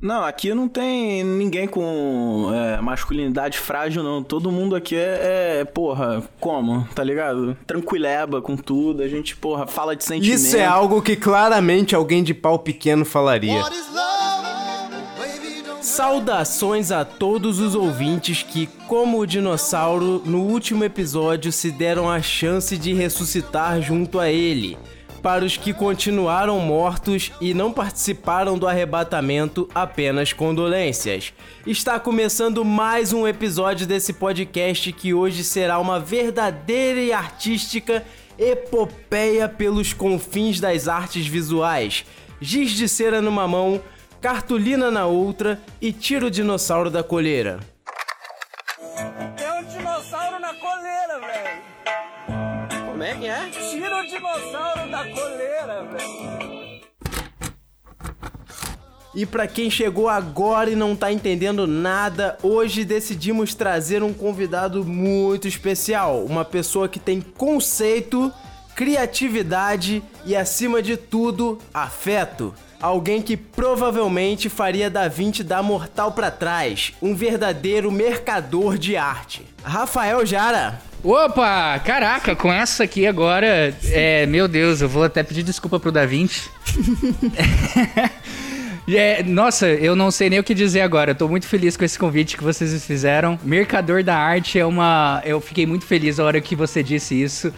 Não, aqui não tem ninguém com é, masculinidade frágil, não. Todo mundo aqui é, é, porra, como? Tá ligado? Tranquileba com tudo. A gente, porra, fala de sentimento. Isso é algo que claramente alguém de pau pequeno falaria. Saudações a todos os ouvintes que, como o dinossauro, no último episódio se deram a chance de ressuscitar junto a ele. Para os que continuaram mortos e não participaram do arrebatamento, apenas condolências. Está começando mais um episódio desse podcast que hoje será uma verdadeira e artística epopeia pelos confins das artes visuais. Giz de cera numa mão, cartolina na outra e tira o dinossauro da coleira. Tem um dinossauro na coleira, velho. Como é que é? Tira o dinossauro velho. E para quem chegou agora e não tá entendendo nada, hoje decidimos trazer um convidado muito especial, uma pessoa que tem conceito, criatividade e acima de tudo, afeto. Alguém que provavelmente faria Da Vinci dar mortal pra trás, um verdadeiro mercador de arte. Rafael Jara. Opa, caraca, com essa aqui agora, é, meu Deus, eu vou até pedir desculpa pro Da Vinci. É, nossa, eu não sei nem o que dizer agora. Eu tô muito feliz com esse convite que vocês fizeram. Mercador da arte é uma. Eu fiquei muito feliz a hora que você disse isso.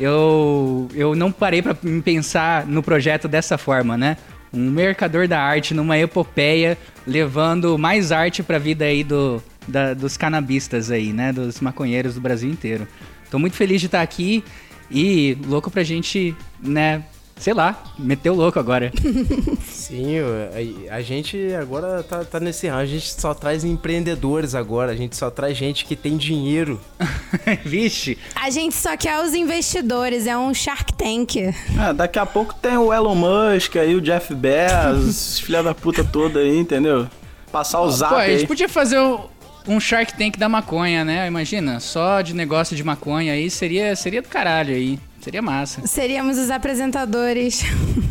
Eu, eu não parei para pensar no projeto dessa forma, né? Um mercador da arte numa epopeia, levando mais arte pra vida aí do, da, dos canabistas aí, né? Dos maconheiros do Brasil inteiro. Tô muito feliz de estar aqui e louco pra gente, né? Sei lá, meteu louco agora. Sim, a, a gente agora tá, tá nesse ramo, a gente só traz empreendedores agora, a gente só traz gente que tem dinheiro. Vixe. A gente só quer os investidores, é um Shark Tank. Ah, daqui a pouco tem o Elon Musk aí, o Jeff Bezos, filha da puta toda aí, entendeu? Passar o zap Pô, a gente podia fazer um, um Shark Tank da maconha, né? Imagina, só de negócio de maconha aí seria, seria do caralho aí. Seria massa. Seríamos os apresentadores.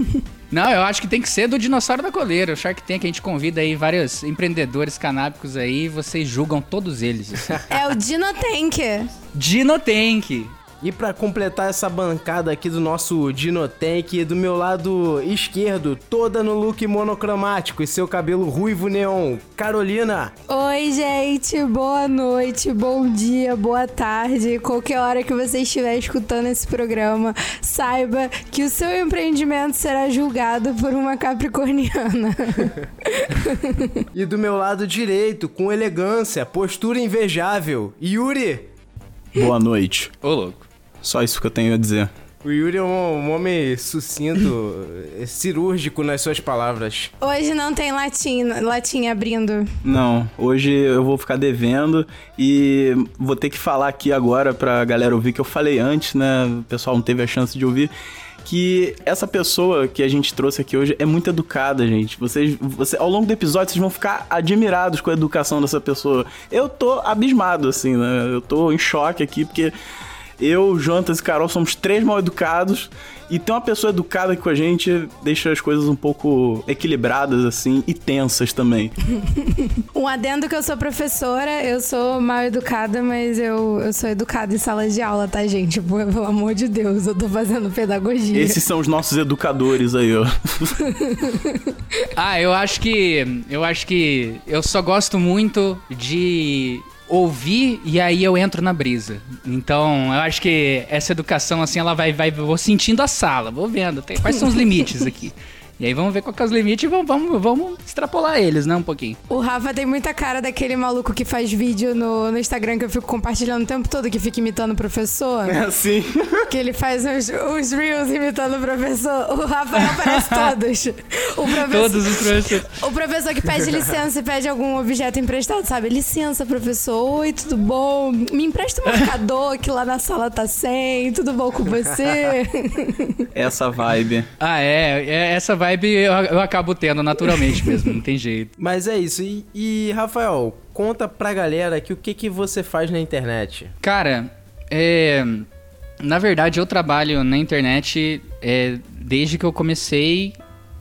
Não, eu acho que tem que ser do Dinossauro da Coleira. O Shark Tank, a gente convida aí vários empreendedores canábicos aí, vocês julgam todos eles. É o Dino Tank. Dino Tank. E pra completar essa bancada aqui do nosso Dinotank, do meu lado esquerdo, toda no look monocromático e seu cabelo ruivo neon, Carolina. Oi, gente. Boa noite, bom dia, boa tarde. Qualquer hora que você estiver escutando esse programa, saiba que o seu empreendimento será julgado por uma capricorniana. E do meu lado direito, com elegância, postura invejável, Yuri. Boa noite. Ô, louco. Só isso que eu tenho a dizer. O Yuri é um, um homem sucinto, cirúrgico nas suas palavras. Hoje não tem latinha, latinha abrindo. Não, hoje eu vou ficar devendo e vou ter que falar aqui agora pra galera ouvir que eu falei antes, né? O pessoal não teve a chance de ouvir. Que essa pessoa que a gente trouxe aqui hoje é muito educada, gente. Vocês, você, ao longo do episódio, vocês vão ficar admirados com a educação dessa pessoa. Eu tô abismado, assim, né? Eu tô em choque aqui, porque eu, Jontas e Carol somos três mal educados. E ter uma pessoa educada aqui com a gente deixa as coisas um pouco equilibradas, assim, e tensas também. Um adendo que eu sou professora, eu sou mal educada, mas eu, eu sou educada em sala de aula, tá, gente? Pelo amor de Deus, eu tô fazendo pedagogia. Esses são os nossos educadores aí, ó. Ah, eu acho que. Eu acho que. Eu só gosto muito de ouvir e aí eu entro na brisa. Então, eu acho que essa educação, assim, ela vai. vai vou sentindo a sala, vou vendo. tem- quais são os limites aqui? E aí vamos ver qual que é os limites e vamos, vamos, vamos extrapolar eles, né? Um pouquinho. O Rafa tem muita cara daquele maluco que faz vídeo no, no Instagram que eu fico compartilhando o tempo todo, que fica imitando o professor. É assim. Que ele faz uns, uns reels imitando o professor. O Rafael parece todos. O professor, Todos os professores. o professor que pede licença e pede algum objeto emprestado, sabe? Licença, professor. Oi, tudo bom? Me empresta um marcador que lá na sala tá sem. Tudo bom com você? Essa vibe. Ah, é, é, Essa vibe eu, eu acabo tendo naturalmente mesmo, não tem jeito. Mas é isso. E, e, Rafael, conta pra galera que o que, que você faz na internet. Cara, é, na verdade eu trabalho na internet é, desde que eu comecei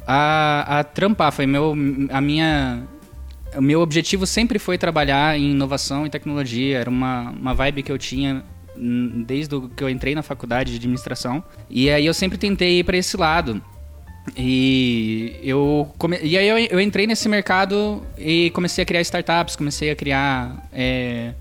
a, a trampar. Foi meu, a minha, o meu objetivo sempre foi trabalhar em inovação e tecnologia. Era uma, uma vibe que eu tinha desde que eu entrei na faculdade de administração. E aí eu sempre tentei ir para esse lado. E eu come... e aí eu, eu, entrei nesse mercado e comecei a criar startups, comecei a criar é,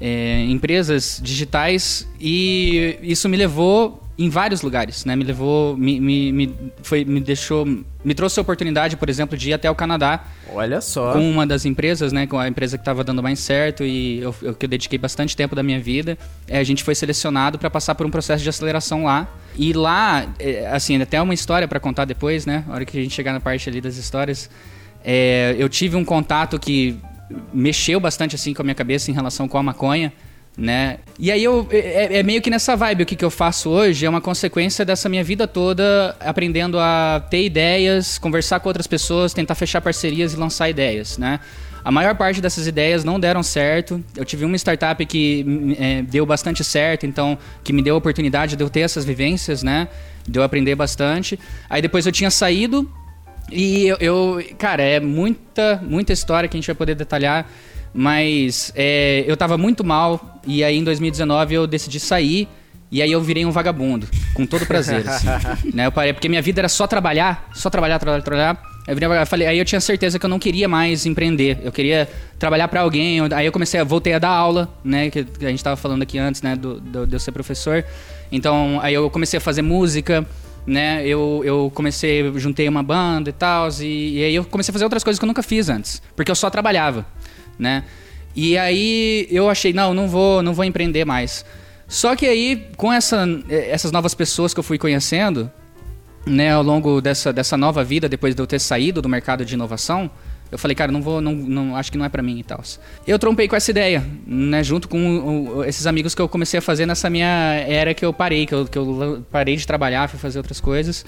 é, empresas digitais e isso me levou em vários lugares, né? Me levou, me, me, me, foi, me deixou, me trouxe a oportunidade, por exemplo, de ir até o Canadá. Olha só. Com uma das empresas, né? Com a empresa que estava dando mais certo e eu, eu, que eu dediquei bastante tempo da minha vida. É, a gente foi selecionado para passar por um processo de aceleração lá. E lá, é, assim, até uma história para contar depois, né? A hora que a gente chegar na parte ali das histórias, é, eu tive um contato que mexeu bastante assim com a minha cabeça em relação com a maconha né? E aí eu é, é, meio que nessa vibe o que, que eu faço hoje é uma consequência dessa minha vida toda aprendendo a ter ideias, conversar com outras pessoas, tentar fechar parcerias e lançar ideias, né? A maior parte dessas ideias não deram certo. Eu tive uma startup que é, deu bastante certo, então que me deu a oportunidade de eu ter essas vivências, né? De eu aprender bastante. Aí depois eu tinha saído e eu, eu cara, é muita muita história que a gente vai poder detalhar. Mas é, eu tava muito mal e aí em 2019 eu decidi sair e aí eu virei um vagabundo, com todo prazer, assim, né? Eu parei, porque minha vida era só trabalhar, só trabalhar, trabalhar, trabalhar. Eu virei, eu falei, aí eu tinha certeza que eu não queria mais empreender, eu queria trabalhar para alguém. Aí eu comecei, a voltei a dar aula, né? Que a gente tava falando aqui antes, né? Do, do, de eu ser professor. Então, aí eu comecei a fazer música, né? Eu, eu comecei, juntei uma banda e tal, e, e aí eu comecei a fazer outras coisas que eu nunca fiz antes, porque eu só trabalhava né? E aí eu achei, não, não vou, não vou empreender mais. Só que aí, com essa, essas novas pessoas que eu fui conhecendo, né, ao longo dessa, dessa nova vida, depois de eu ter saído do mercado de inovação, eu falei, cara, não vou, não, não acho que não é para mim e tal. Eu trompei com essa ideia, né, junto com o, esses amigos que eu comecei a fazer nessa minha era que eu parei, que eu, que eu parei de trabalhar, fui fazer outras coisas.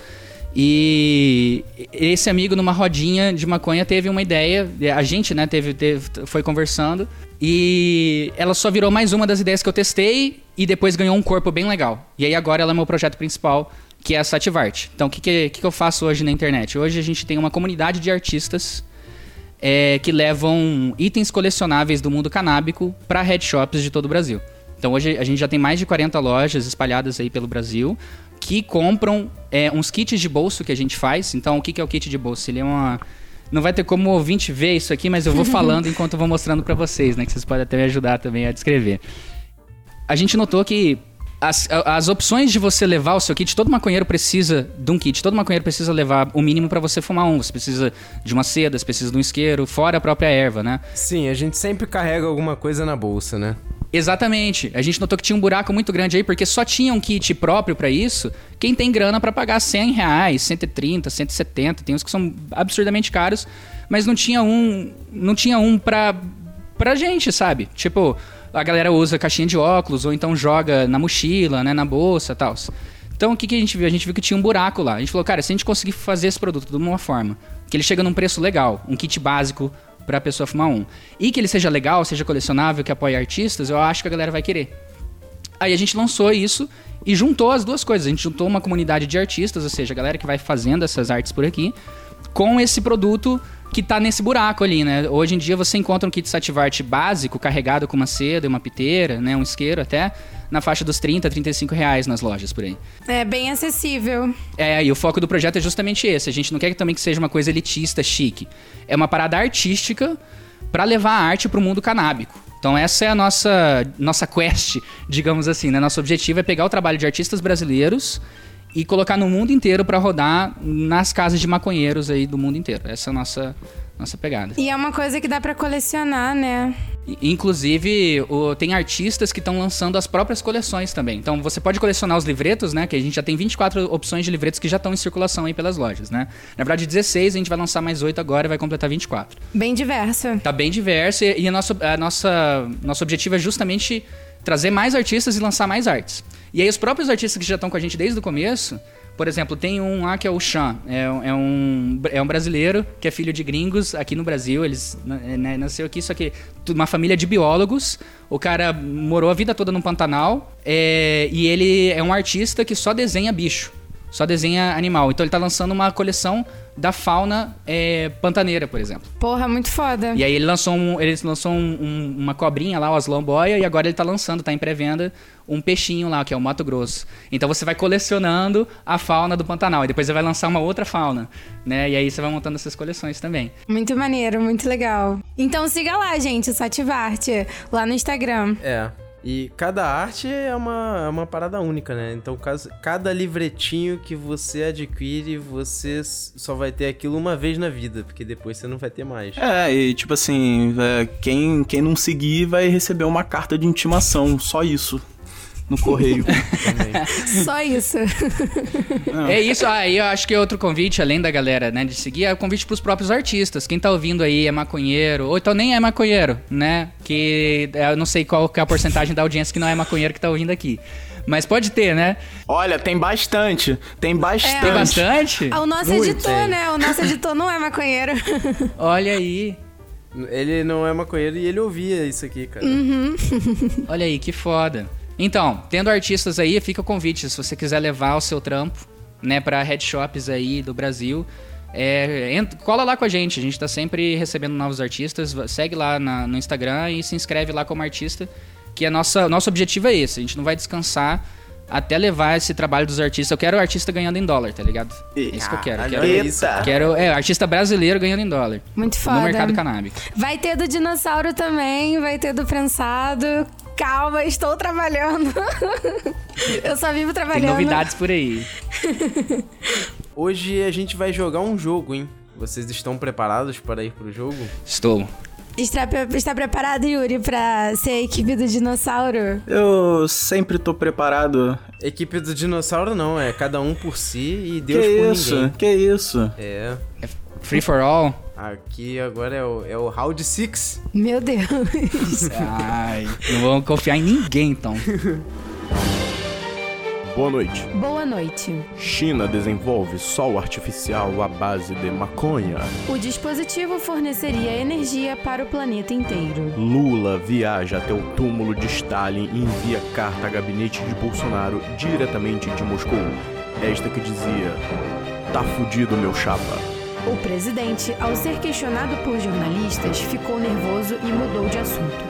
E esse amigo, numa rodinha de maconha, teve uma ideia. A gente, né, teve, teve, foi conversando. E ela só virou mais uma das ideias que eu testei e depois ganhou um corpo bem legal. E aí agora ela é meu projeto principal, que é a Sativart. Então, o que, que, que, eu faço hoje na internet? Hoje a gente tem uma comunidade de artistas é, que levam itens colecionáveis do mundo canábico para headshops de todo o Brasil. Então hoje a gente já tem mais de 40 lojas espalhadas aí pelo Brasil que compram é, uns kits de bolso que a gente faz. Então, o que, que é o kit de bolso? Ele é uma. Não vai ter como o ouvinte ver isso aqui, mas eu vou falando enquanto eu vou mostrando para vocês, né? Que vocês podem até me ajudar também a descrever. A gente notou que as, as opções de você levar o seu kit, todo maconheiro precisa de um kit, todo maconheiro precisa levar o mínimo para você fumar um. Você precisa de uma seda, você precisa de um isqueiro, fora a própria erva, né? Sim, a gente sempre carrega alguma coisa na bolsa, né? Exatamente. A gente notou que tinha um buraco muito grande aí, porque só tinha um kit próprio para isso. Quem tem grana para pagar 100 reais, 130, 170, tem uns que são absurdamente caros, mas não tinha um, não tinha um pra, pra gente, sabe? Tipo, a galera usa caixinha de óculos ou então joga na mochila, né, na bolsa, tal. Então o que, que a gente viu? A gente viu que tinha um buraco lá. A gente falou, cara, se a gente conseguir fazer esse produto de uma forma que ele chega num preço legal, um kit básico para a pessoa fumar um. E que ele seja legal, seja colecionável, que apoie artistas, eu acho que a galera vai querer. Aí a gente lançou isso e juntou as duas coisas. A gente juntou uma comunidade de artistas, ou seja, a galera que vai fazendo essas artes por aqui, com esse produto que tá nesse buraco ali, né? Hoje em dia você encontra um kit Sativart básico, carregado com uma seda, uma piteira, né? Um isqueiro até, na faixa dos 30, 35 reais nas lojas por aí. É bem acessível. É, e o foco do projeto é justamente esse. A gente não quer também que seja uma coisa elitista, chique. É uma parada artística para levar a arte para o mundo canábico. Então essa é a nossa nossa quest, digamos assim, né? Nosso objetivo é pegar o trabalho de artistas brasileiros e colocar no mundo inteiro para rodar nas casas de maconheiros aí do mundo inteiro. Essa é a nossa nossa pegada. E é uma coisa que dá para colecionar, né? Inclusive, o, tem artistas que estão lançando as próprias coleções também. Então, você pode colecionar os livretos, né? Que a gente já tem 24 opções de livretos que já estão em circulação aí pelas lojas, né? Na verdade, 16, a gente vai lançar mais 8 agora e vai completar 24. Bem diverso. Tá bem diverso e, e a nossa, a nossa, nosso objetivo é justamente trazer mais artistas e lançar mais artes. E aí, os próprios artistas que já estão com a gente desde o começo por exemplo, tem um lá que é o Chan. É, é, um, é um brasileiro que é filho de gringos aqui no Brasil. Eles né, né nasceu aqui, só que uma família de biólogos. O cara morou a vida toda no Pantanal. É, e ele é um artista que só desenha bicho. Só desenha animal. Então ele tá lançando uma coleção da fauna é, pantaneira, por exemplo. Porra, muito foda. E aí ele lançou, um, ele lançou um- um- uma cobrinha lá, o Aslomboia, e agora ele tá lançando, tá em pré-venda, um peixinho lá, que é o Mato Grosso. Então você vai colecionando a fauna do Pantanal, e depois você vai lançar uma outra fauna, né? E aí você vai montando essas coleções também. Muito maneiro, muito legal. Então siga lá, gente, o Sativarte, lá no Instagram. É. E cada arte é uma, é uma parada única, né? Então, caso, cada livretinho que você adquire, você só vai ter aquilo uma vez na vida, porque depois você não vai ter mais. É, e tipo assim, é, quem, quem não seguir vai receber uma carta de intimação, só isso. No correio. Só isso. É isso, aí eu acho que é outro convite, além da galera, né, de seguir, é o convite pros próprios artistas. Quem tá ouvindo aí é maconheiro, ou então nem é maconheiro, né? Que é, eu não sei qual que é a porcentagem da audiência que não é maconheiro que tá ouvindo aqui. Mas pode ter, né? Olha, tem bastante. Tem bastante. Tem bastante? Ah, O nosso Muito, editor, hein? né? O nosso editor não é maconheiro. Olha aí. Ele não é maconheiro e ele ouvia isso aqui, cara. Olha aí, que foda. Então, tendo artistas aí, fica o convite. Se você quiser levar o seu trampo, né, pra headshops aí do Brasil, é, ent- cola lá com a gente. A gente tá sempre recebendo novos artistas. Segue lá na- no Instagram e se inscreve lá como artista. Que a nossa, nosso objetivo é esse. A gente não vai descansar até levar esse trabalho dos artistas. Eu quero o artista ganhando em dólar, tá ligado? É isso que eu quero. Quero, quero é, artista brasileiro ganhando em dólar. Muito No foda. mercado canábico. Vai ter do dinossauro também, vai ter do prensado. Calma, estou trabalhando. Eu só vivo Tem trabalhando. novidades por aí. Hoje a gente vai jogar um jogo, hein? Vocês estão preparados para ir pro jogo? Estou. Está, está preparado, Yuri, pra ser a equipe do dinossauro? Eu sempre tô preparado. Equipe do dinossauro não, é cada um por si e Deus que por isso? ninguém. Que isso? É. Free for all. Aqui agora é o, é o Round 6. Meu Deus. Ai, não vamos confiar em ninguém, então. Boa noite. Boa noite. China desenvolve sol artificial à base de maconha. O dispositivo forneceria energia para o planeta inteiro. Lula viaja até o túmulo de Stalin e envia carta a gabinete de Bolsonaro diretamente de Moscou. Esta que dizia: Tá fudido, meu chapa. O presidente, ao ser questionado por jornalistas, ficou nervoso e mudou de assunto.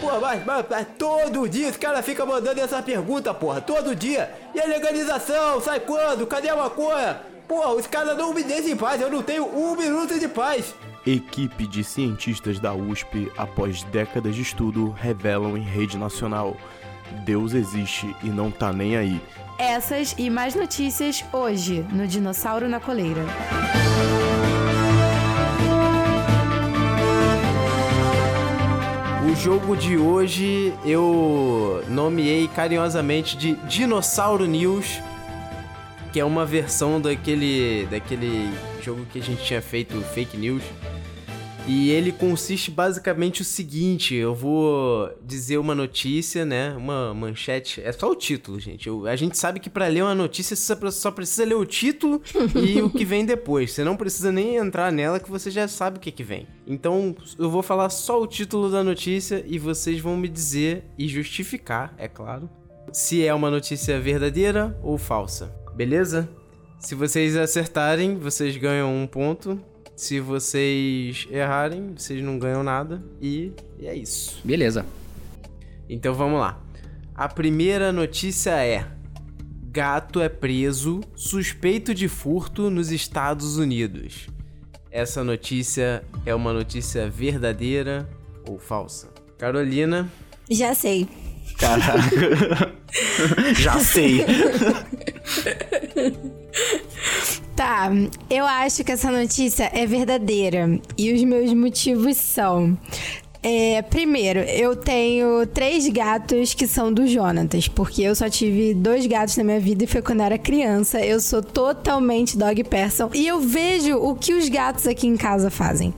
Pô, mas, mas- mas todo dia os caras ficam mandando essa pergunta, porra. Todo dia. E a legalização? Sai quando? Cadê a maconha? Porra, os caras não me deixam em paz. Eu não tenho um minuto de paz. Equipe de cientistas da USP, após décadas de estudo, revelam em rede nacional: Deus existe e não tá nem aí. Essas e mais notícias hoje no Dinossauro na Coleira. O jogo de hoje eu nomeei carinhosamente de Dinossauro News, que é uma versão daquele daquele jogo que a gente tinha feito Fake News. E ele consiste basicamente o seguinte, eu vou dizer uma notícia, né, uma manchete, é só o título, gente. Eu- a gente sabe que pra ler uma notícia você só- só precisa ler o título e o que vem depois. Você não precisa nem entrar nela que você já sabe o que que vem. Então, eu vou falar só o título da notícia e vocês vão me dizer e justificar, é claro, se é uma notícia verdadeira ou falsa. Beleza? Se vocês acertarem, vocês ganham um ponto. Se vocês errarem, vocês não ganham nada. E, e é isso. Beleza. Então vamos lá. A primeira notícia é: Gato é preso suspeito de furto nos Estados Unidos. Essa notícia é uma notícia verdadeira ou falsa? Carolina, Já sei. Caraca. Já sei. Tá, eu acho que essa notícia é verdadeira. E os meus motivos são. É, primeiro, eu tenho três gatos que são do Jonatas, porque eu só tive dois gatos na minha vida e foi quando eu era criança. Eu sou totalmente dog person. E eu vejo o que os gatos aqui em casa fazem.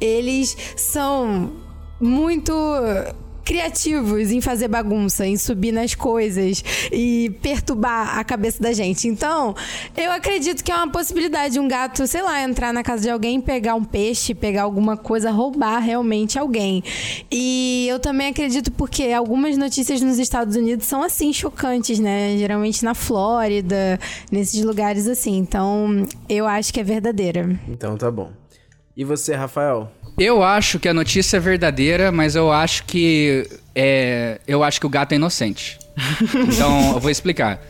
Eles são muito criativos em fazer bagunça, em subir nas coisas e perturbar a cabeça da gente. Então, eu acredito que é uma possibilidade um gato, sei lá, entrar na casa de alguém, pegar um peixe, pegar alguma coisa, roubar realmente alguém. E eu também acredito porque algumas notícias nos Estados Unidos são assim chocantes, né? Geralmente na Flórida, nesses lugares assim. Então, eu acho que é verdadeira. Então tá bom. E você, Rafael? Eu acho que a notícia é verdadeira, mas eu acho que é, eu acho que o gato é inocente. Então, eu vou explicar.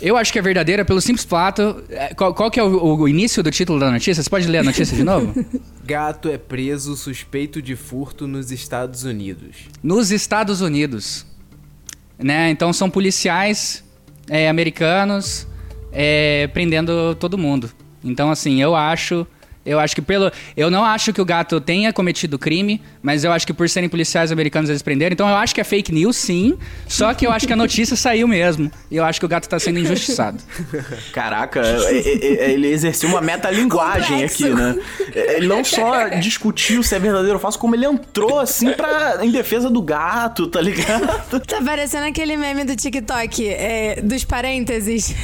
Eu acho que é verdadeira pelo simples fato. é, Qual, qual que é o, o início do título da notícia? Você pode ler a notícia de novo? Gato é preso suspeito de furto nos Estados Unidos. Nos Estados Unidos. Né? Então são policiais é, americanos é, prendendo todo mundo. Então, assim, eu acho. Eu acho que pelo. Eu não acho que o gato tenha cometido crime, mas eu acho que por serem policiais americanos eles prenderam. Então eu acho que é fake news, sim. Só que eu acho que a notícia saiu mesmo. E eu acho que o gato tá sendo injustiçado. Caraca, é- é- é- ele exerceu uma metalinguagem aqui, né? Ele não só discutiu se é verdadeiro ou falso, como ele entrou assim pra, em defesa do gato, tá ligado? Tá parecendo aquele meme do TikTok, é, dos parênteses.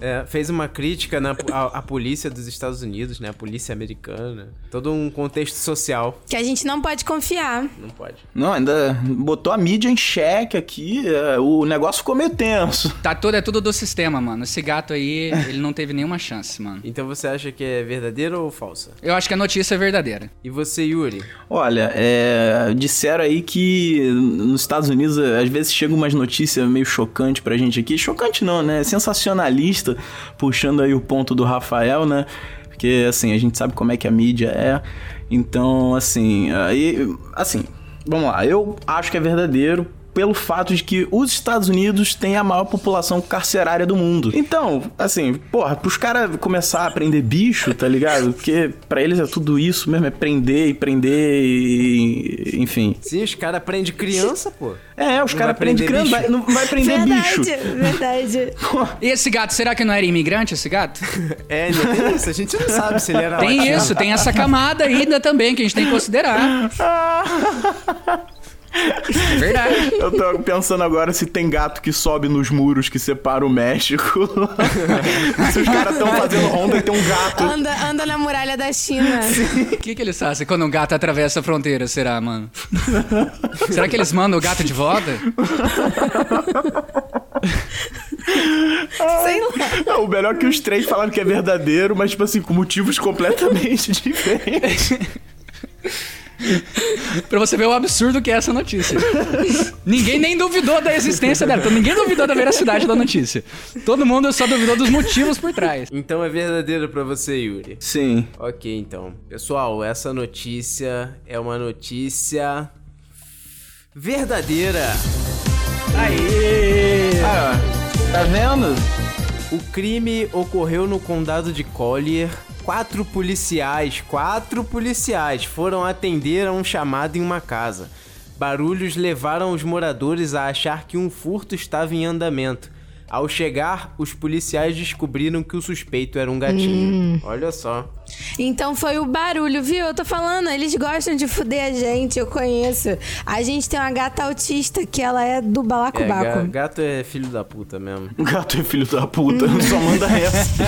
É, fez uma crítica na, à, à polícia dos Estados Unidos, né? A polícia americana. Todo um contexto social. que a gente não pode confiar. Não pode. Não, ainda botou a mídia em xeque aqui, é, o negócio ficou meio tenso. Tá tudo, é tudo do sistema, mano. Esse gato aí, ele não teve nenhuma chance, mano. Então você acha que é verdadeira ou falsa? Eu acho que a notícia é verdadeira. E você, Yuri? Olha, é, disseram aí que nos Estados Unidos às vezes chegam umas notícias meio chocantes pra gente aqui. Chocante não, né? Sensacionalista, puxando aí o ponto do Rafael, né? Porque, assim, a gente sabe como é que a mídia é. Então, assim, aí, assim, vamos lá. Eu acho que é verdadeiro pelo fato de que os Estados Unidos têm a maior população carcerária do mundo. Então, assim, porra, pros caras começar a prender bicho, tá ligado? Porque pra eles é tudo isso mesmo, é prender e prender e. enfim. Sim, os caras prendem criança, pô. É, os Não caras vai prender prendem criança, vai- não vai prender bicho. verdade. E esse gato, será que não era imigrante, esse gato? É, tem isso. A gente não sabe se ele era Tem latino. isso, tem essa camada ainda também que a gente tem que considerar. Verdade. Eu tô pensando agora se tem gato que sobe nos muros que separam o México. se os caras estão fazendo ronda e tem um gato. Anda, anda na muralha da China. O que, que eles fazem quando um gato atravessa a fronteira, será, mano? será que eles mandam o gato de volta? Sei lá. O melhor é que os três falaram que é verdadeiro, mas, tipo assim, com motivos completamente diferentes. Pra você ver o absurdo que é essa notícia. ninguém nem duvidou da existência dela. Então ninguém duvidou da veracidade da notícia. Todo mundo só duvidou dos motivos por trás. Então é verdadeiro pra você, Yuri. Sim. Ok, então. Pessoal, essa notícia é uma notícia verdadeira. Aê! Ah, tá vendo? O crime ocorreu no condado de Collier. Quatro policiais, quatro policiais foram atender a um chamado em uma casa. Barulhos levaram os moradores a achar que um furto estava em andamento. Ao chegar, os policiais descobriram que o suspeito era um gatinho. Olha só. Então foi o barulho, viu? Eu tô falando, eles gostam de fuder a gente, eu conheço. A gente tem uma gata autista que ela é do É, balacobaco. ga- gato é filho da puta mesmo. O gato é filho da puta, só manda essa.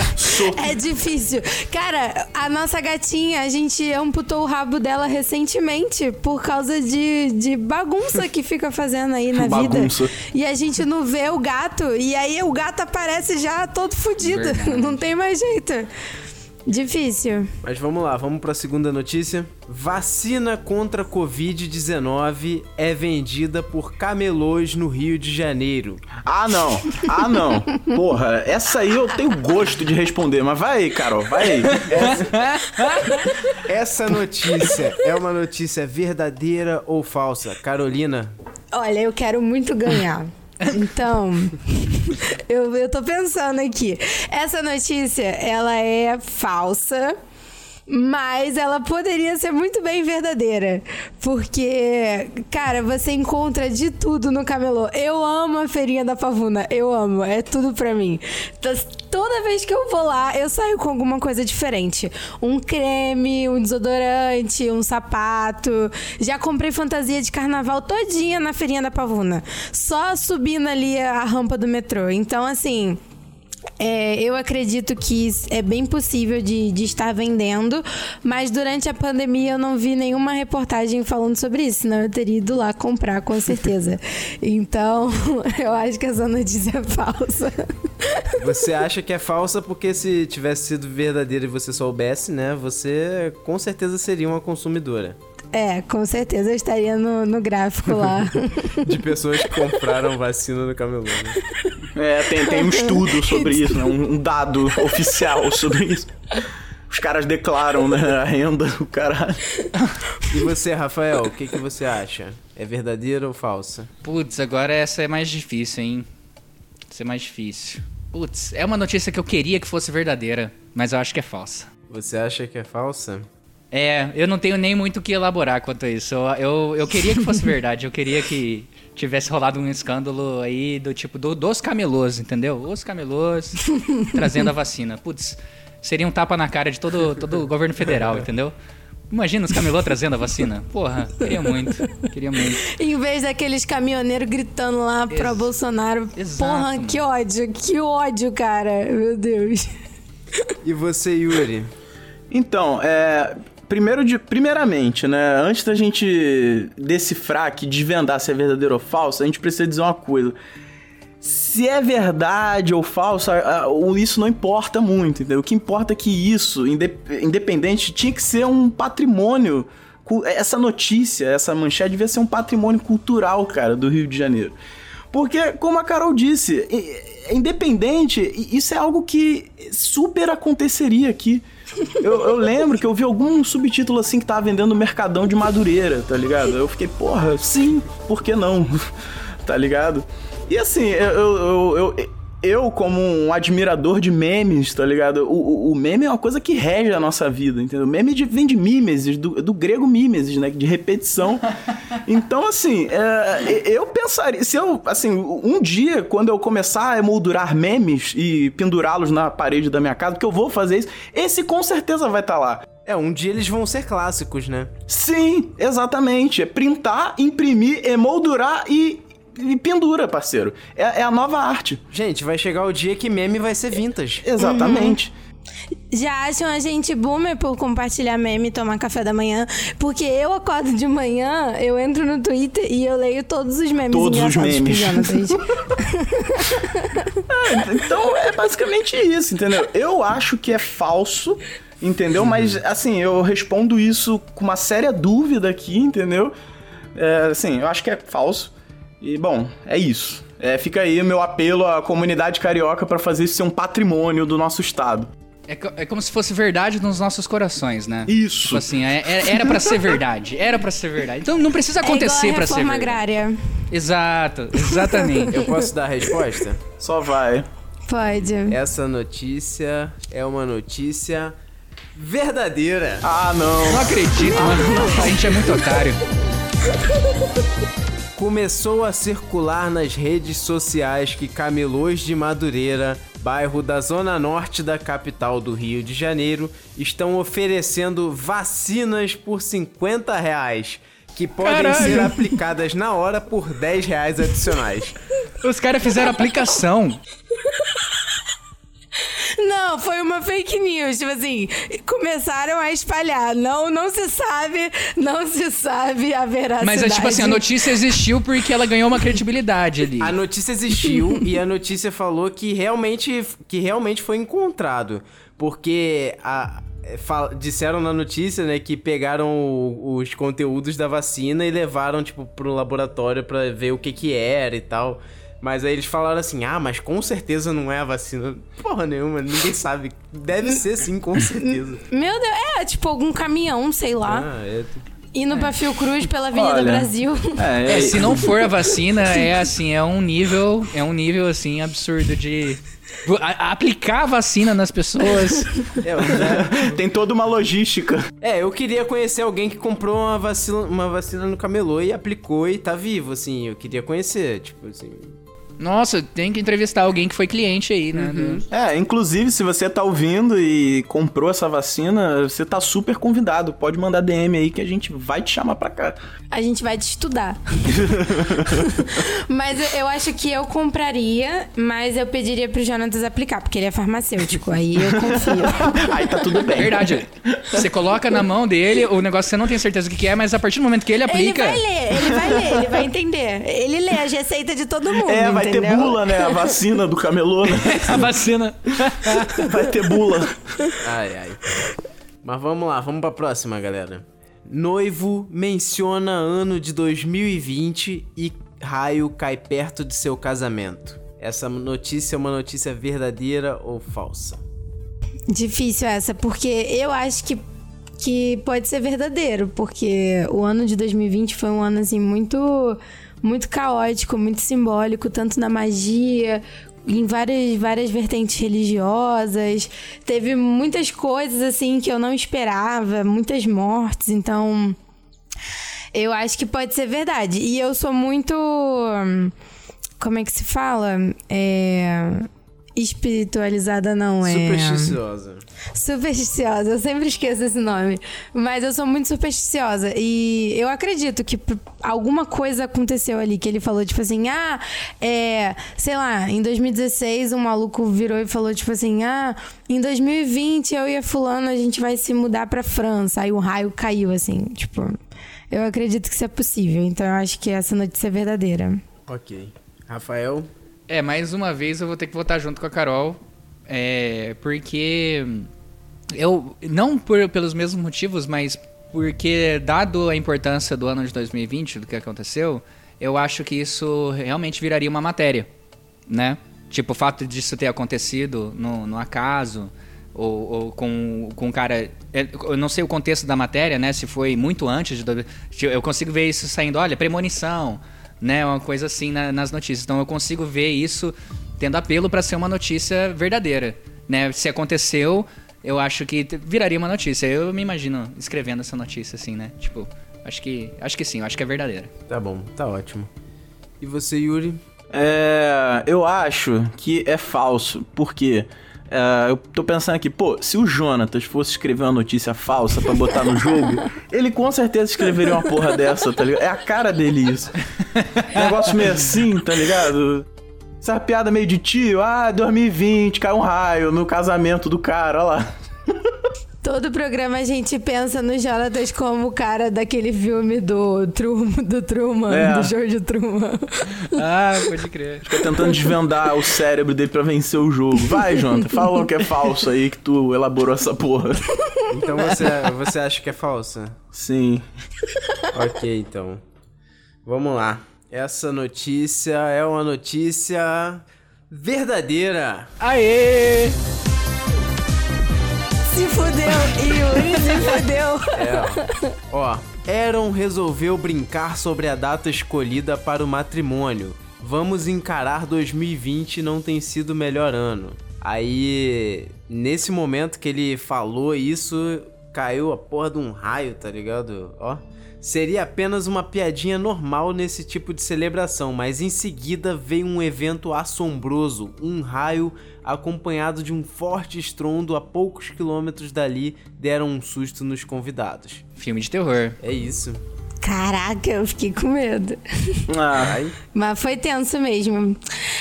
É difícil. Cara, a nossa gatinha, a gente amputou o rabo dela recentemente por causa de, de bagunça que fica fazendo aí na Bagunça. vida. E a gente não vê o gato. E aí o gato aparece já todo fudido. Não tem mais jeito. Difícil. Mas vamos lá, vamos pra segunda notícia. Vacina contra Covid-19 é vendida por camelôs no Rio de Janeiro. Ah, não. Ah, não. Porra, essa aí eu tenho gosto de responder, mas vai aí, Carol, vai aí. Essa notícia é uma notícia verdadeira ou falsa? Carolina? Olha, eu quero muito ganhar. Então, eu, eu tô pensando aqui. Essa notícia, ela é falsa. Mas ela poderia ser muito bem verdadeira. Porque, cara, você encontra de tudo no camelô. Eu amo a feirinha da pavuna. Eu amo. É tudo pra mim. Então, Toda vez que eu vou lá, eu saio com alguma coisa diferente. Um creme, um desodorante, um sapato. Já comprei fantasia de carnaval todinha na feirinha da pavuna. Só subindo ali a rampa do metrô. Então, assim. É, eu acredito que é bem possível de, de, estar vendendo, mas durante a pandemia eu não vi nenhuma reportagem falando sobre isso, senão eu teria ido lá comprar com certeza. então, eu acho que essa notícia é falsa. Você acha que é falsa porque se tivesse sido verdadeira e você soubesse, né, você com certeza seria uma consumidora. É, com certeza eu estaria no, no gráfico lá. de pessoas que compraram vacina no camelô. Né? É, tem, tem um estudo sobre isso, né? um, um dado oficial sobre isso. Os caras declaram, né? A renda, o caralho. E você, Rafael, o que, que você acha? É verdadeira ou falsa? Putz, agora essa é mais difícil, hein? Essa é mais difícil. Putz, é uma notícia que eu queria que fosse verdadeira, mas eu acho que é falsa. Você acha que é falsa? É, eu não tenho nem muito o que elaborar quanto a isso. Eu, eu, eu queria que fosse verdade. Eu queria que tivesse rolado um escândalo aí do tipo do, dos camelôs, entendeu? Os camelôs trazendo a vacina. Putz, seria um tapa na cara de todo, todo o governo federal, entendeu? Imagina os camelôs trazendo a vacina. Porra, queria muito. Queria muito. Em vez daqueles caminhoneiros gritando lá Ex pro Bolsonaro. Exato, Porra, mano. que ódio, que ódio, cara. Meu Deus. E você, Yuri? Então, é, Primeiro de, primeiramente, né? Antes da gente decifrar aqui, desvendar se é verdadeiro ou falso, a gente precisa dizer uma coisa. Se é verdade ou falso, isso não importa muito, entendeu? O que importa é que isso, independente, tinha que ser um patrimônio. Essa notícia, essa manchete devia ser um patrimônio cultural, cara, do Rio de Janeiro. Porque, como a Carol disse, independente, isso é algo que super aconteceria aqui. Eu, eu, lembro que eu vi algum subtítulo assim que tava vendendo Mercadão de Madureira, tá ligado? Eu fiquei, porra, sim, por que não? tá ligado? E assim, eu, eu, eu, eu, como um admirador de memes, tá ligado? O, o, meme é uma coisa que rege a nossa vida, entendeu? O meme de, vem de mimesis, do, do grego mimesis, né? De repetição. Então, assim, é, eu pensaria... Se eu, assim, um dia, quando eu começar a emoldurar memes e pendurá-los na parede da minha casa, porque eu vou fazer isso, esse com certeza vai estar tá lá. É, um dia eles vão ser clássicos, né? Sim, exatamente. É printar, imprimir, emoldurar e e pendura, parceiro. É, é, a nova arte. Gente, vai chegar o dia que meme vai ser vintage. Exatamente. Uhum. Já acham a gente boomer por compartilhar meme e tomar café da manhã? Porque eu acordo de manhã, eu entro no Twitter e eu leio todos os memes Todos os memes. é, então é basicamente isso, entendeu? Eu acho que é falso, entendeu? Mas assim, eu respondo isso com uma séria dúvida aqui, entendeu? É, assim, eu acho que é falso. E, bom, é isso. É, fica aí o meu apelo à comunidade carioca para fazer isso ser um patrimônio do nosso estado. É, é, como se fosse verdade nos nossos corações, né? Isso. Tipo assim, é, é era para ser verdade. Era para ser verdade. Então não precisa é acontecer é para ser verdade. agrária. Exato, exatamente. Eu posso dar a resposta? Só vai. Pode. Essa notícia é uma notícia verdadeira. Ah, não. Não acredito, mano. A gente é muito otário começou a circular nas redes sociais que camelôs de Madureira, bairro da zona norte da capital do Rio de Janeiro, estão oferecendo vacinas por 50 reais, que podem Caralho. ser aplicadas na hora por 10 reais adicionais. Os caras fizeram aplicação. Não, foi uma fake news. Tipo assim, começaram a espalhar. Não, não se sabe, não se sabe a veracidade. Mas é tipo assim, a notícia existiu porque ela ganhou uma credibilidade ali. A notícia existiu e a notícia falou que realmente, que realmente foi encontrado. Porque a, disseram na notícia, né, que pegaram os conteúdos da vacina e levaram, tipo, pro laboratório para ver o que que era e tal. Mas aí eles falaram assim: ah, mas com certeza não é a vacina. Porra nenhuma, ninguém sabe. Deve ser sim, com certeza. Meu Deus, é tipo algum caminhão, sei lá. Ah, é. Indo pra Fiocruz pela Avenida Olha, Brasil. É, É, se não for a vacina, é assim, é um nível, é um nível assim absurdo de a- aplicar a vacina nas pessoas. É, já- tem toda uma logística. é, eu queria conhecer alguém que comprou uma vacina, uma vacina no camelô e aplicou e tá vivo, assim. Eu queria conhecer, tipo assim. Nossa, tem que entrevistar alguém que foi cliente aí, né? do- É, inclusive, se você tá ouvindo e comprou essa vacina, você tá super convidado. Pode mandar DM aí que a gente vai te chamar pra cá. A gente vai te estudar. mas eu, acho que eu compraria, mas eu pediria pro Jonatas aplicar, porque ele é farmacêutico. Aí eu confio. Aí tá tudo bem. Verdade. Você coloca na mão dele o negócio que você não tem certeza o que é, mas a partir do momento que ele Ele aplica. vai ler, ele vai ler, ele vai entender. Ele lê as receitas de todo mundo. É, vai ter entendeu? bula, né? A vacina do camelô, né? A vacina. Vai ter bula. Ai, ai. Mas vamos lá, vamos pra próxima, galera. Noivo menciona ano de 2020 e raio cai perto de seu casamento. Essa notícia é uma notícia verdadeira ou falsa? Difícil essa, porque eu acho que, que pode ser verdadeiro, porque o ano de 2020 foi um ano assim muito muito caótico, muito simbólico, tanto na magia, em várias várias vertentes religiosas. Teve muitas coisas assim que eu não esperava, muitas mortes, então eu acho que pode ser verdade. E eu sou muito como é que se fala? É espiritualizada não é. Supersticiosa. Supersticiosa, eu sempre esqueço esse nome. Mas eu sou muito supersticiosa. E eu acredito que alguma coisa aconteceu ali. Que ele falou, tipo assim, ah, é. Sei lá, em 2016 um maluco virou e falou, tipo assim, ah, em 2020 eu e a Fulano a gente vai se mudar pra França. Aí o raio caiu, assim, tipo. Eu acredito que isso é possível. Então eu acho que essa notícia é verdadeira. Ok. Rafael? É, mais uma vez eu vou ter que votar junto com a Carol. É, porque eu não por, pelos mesmos motivos, mas porque dado a importância do ano de 2020, do que aconteceu, eu acho que isso realmente viraria uma matéria, né? Tipo, o fato disso ter acontecido no, no acaso, ou, ou com, com cara... é, Eu não sei o contexto da matéria, né? Se foi muito antes de... Eu consigo ver isso saindo, olha, premonição, né? Uma coisa assim na- nas notícias. Então eu consigo ver isso tendo apelo para ser uma notícia verdadeira, né? Se aconteceu, eu acho que viraria uma notícia. Eu me imagino escrevendo essa notícia assim, né? Tipo, acho que acho que sim, eu acho que é verdadeira. Tá bom, tá ótimo. E você, Yuri? É, eu acho que é falso, porque é, eu tô pensando aqui, pô, se o Jonatas fosse escrever uma notícia falsa pra botar no jogo, ele com certeza escreveria uma porra dessa, tá ligado? É a cara dele isso. Negócio meio assim, tá ligado? Essa piada meio de tio, ah, 2020, caiu um raio no casamento do cara, olha lá. Todo programa a gente pensa no Jonatas como o cara daquele filme do, Trum, do Truman, É. do George Truman. Ah, pode crer. Fica tentando desvendar o cérebro dele pra vencer o jogo. Vai, Jonathan, fala o que é falso aí que tu elaborou essa porra. Então você, você acha que é falsa? Sim. Ok, então. Vamos lá. Essa notícia é uma notícia verdadeira. Aê! Se fudeu, Yuri, se fudeu. É, ó. Aaron resolveu brincar sobre a data escolhida para o matrimônio. Vamos encarar 2020 não tem sido o melhor ano. Aí, nesse momento que ele falou isso, caiu a porra de um raio, tá ligado? Ó. Seria apenas uma piadinha normal nesse tipo de celebração, mas em seguida veio um evento assombroso, um raio acompanhado de um forte estrondo a poucos quilômetros dali deram um susto nos convidados. Filme de terror. É isso. Caraca, eu fiquei com medo. Ai, Mas foi tenso mesmo.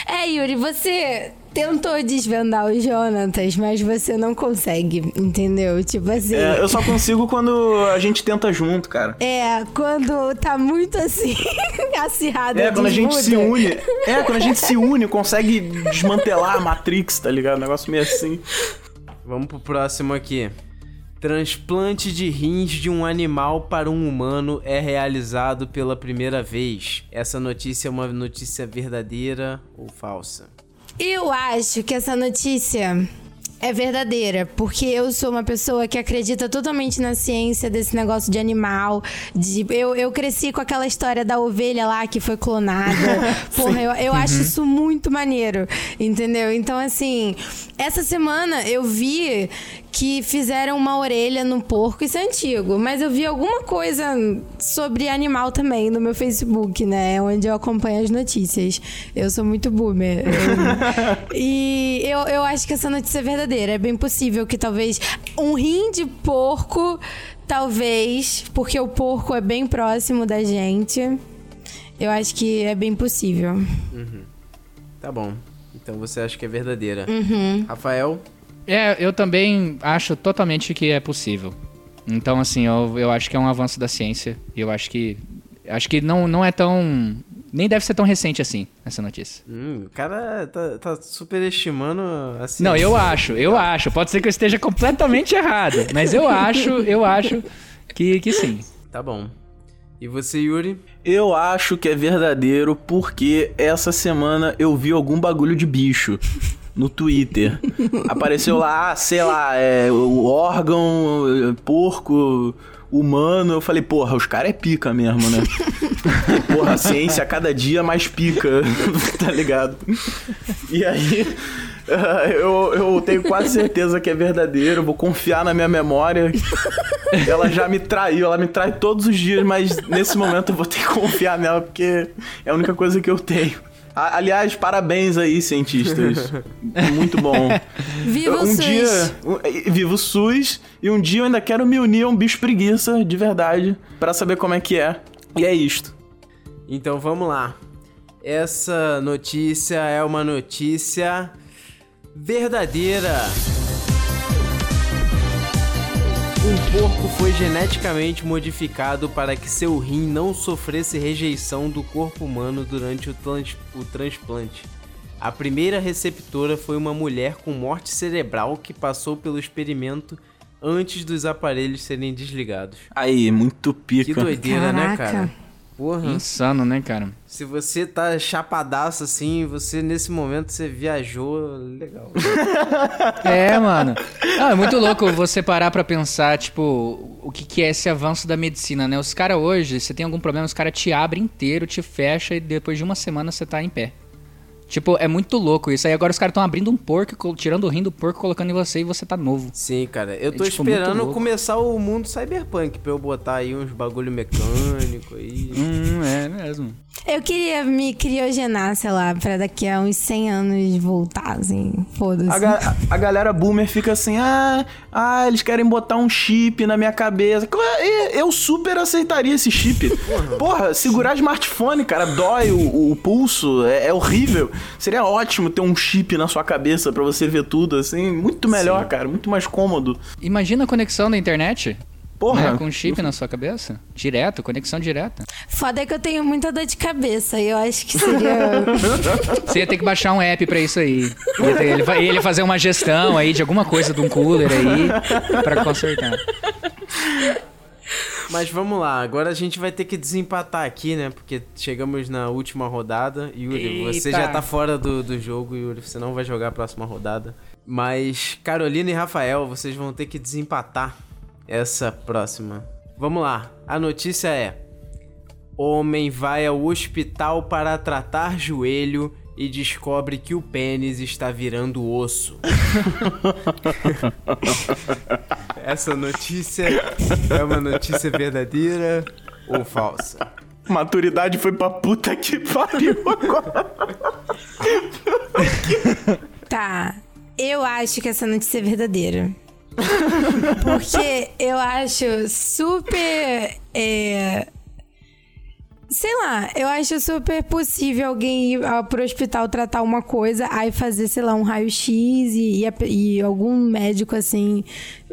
É, Yuri, você tentou desvendar o Jonatas, mas você não consegue, entendeu? Tipo assim. é, eu só consigo quando a gente tenta junto, cara. É, quando tá muito assim, acirrado. É, quando a gente se une. É, quando a gente se une, consegue desmantelar a Matrix, tá ligado? Um negócio meio assim. vamos pro próximo aqui. Transplante de rins de um animal para um humano é realizado pela primeira vez. Essa notícia é uma notícia verdadeira ou falsa? Eu acho que essa notícia é verdadeira, porque eu sou uma pessoa que acredita totalmente na ciência desse negócio de animal. De, eu, eu cresci com aquela história da ovelha lá que foi clonada. Porra, eu, eu acho isso muito maneiro, entendeu? Então, assim, essa semana eu vi que fizeram uma orelha no porco, isso é antigo, mas eu vi alguma coisa sobre animal também no meu Facebook, né? Onde eu acompanho as notícias. Eu sou muito boomer. Eu- e eu, eu acho que essa notícia é verdadeira. É bem possível que talvez um rim de porco, talvez, porque o porco é bem próximo da gente. Eu acho que é bem possível. Tá bom. Então você acha que é verdadeira. Uhum. Rafael? É, eu também acho totalmente que é possível. Então, assim, eu, eu acho que é um avanço da ciência. E eu acho que. Acho que não, não é tão. Nem deve ser tão recente assim, essa notícia. Hum, o cara tá, tá superestimando assim. Não, eu acho, eu acho. Pode ser que eu esteja completamente errado. Mas eu acho, eu acho que, que sim. Tá bom. E você, Yuri? Eu acho que é verdadeiro porque essa semana eu vi algum bagulho de bicho no Twitter. Apareceu lá, sei lá, é, o órgão, é, porco, humano. Eu falei, porra, os caras é pica mesmo, né? porra, a ciência a cada dia mais pica, tá ligado? E aí. Eu, eu tenho quase certeza que é verdadeiro, vou confiar na minha memória. Ela já me traiu, ela me trai todos os dias, mas nesse momento eu vou ter que confiar nela porque é a única coisa que eu tenho. Aliás, parabéns aí, cientistas. Muito bom. Viva o um SUS! dia, um- viva o SUS e um dia eu ainda quero me unir a um bicho preguiça de verdade pra saber como é que é. E é isto. Então vamos lá. Essa notícia é uma notícia verdadeira. Um porco foi geneticamente modificado para que seu rim não sofresse rejeição do corpo humano durante o, trans- o transplante. A primeira receptora foi uma mulher com morte cerebral que passou pelo experimento antes dos aparelhos serem desligados. Aí, muito pica. Que doideira, né, Caraca. cara? Porra. Insano, né, cara? Se você tá chapadaço assim, você nesse momento você viajou legal. É, mano. Não, é muito louco você parar pra pensar, tipo, o que, que é esse avanço da medicina, né? Os caras hoje, você tem algum problema, os caras te abrem inteiro, te fecha e depois de uma semana você tá em pé. Tipo, é muito louco isso. Aí agora os caras estão abrindo um porco, tirando o rim do porco, colocando em você e você tá novo. Sim, cara. Eu tô É, tipo, esperando começar o mundo cyberpunk pra eu botar aí uns bagulho mecânico aí. Hum, é mesmo. Eu queria me criogenar, sei lá, pra daqui a uns 100 anos voltar, assim. Foda-se. A, ga- a galera boomer fica assim, ah, ah, eles querem botar um chip na minha cabeça. E- Eu super aceitaria esse chip. Porra, segurar smartphone, cara, dói o, o pulso, é, é horrível. Seria ótimo ter um chip na sua cabeça pra você ver tudo, assim, muito melhor, cara, muito mais cômodo. Imagina a conexão da internet. Porra. Né, com um chip na sua cabeça. Direto, conexão direta. Foda é que eu tenho muita dor de cabeça e eu acho que seria. Você ia ter que baixar um app pra isso aí. Ia ter- ele, vai- ele fazer uma gestão aí de alguma coisa de um cooler aí pra consertar. Mas vamos lá, agora a gente vai ter que desempatar aqui, né? Porque chegamos na última rodada. Yuri, você Eita. já tá fora do, do jogo, Yuri. Você não vai jogar a próxima rodada. Mas Carolina e Rafael, vocês vão ter que desempatar essa próxima. Vamos lá, a notícia é: Homem vai ao hospital para tratar joelho e descobre que o pênis está virando osso. Essa notícia é uma notícia verdadeira ou falsa? Maturidade foi pra puta que pariu agora. Tá. Eu acho que essa notícia é verdadeira. Porque eu acho super. é, Sei lá, eu acho super possível alguém ir pro hospital tratar uma coisa, aí fazer, sei lá, um raio-x e, e e algum médico, assim,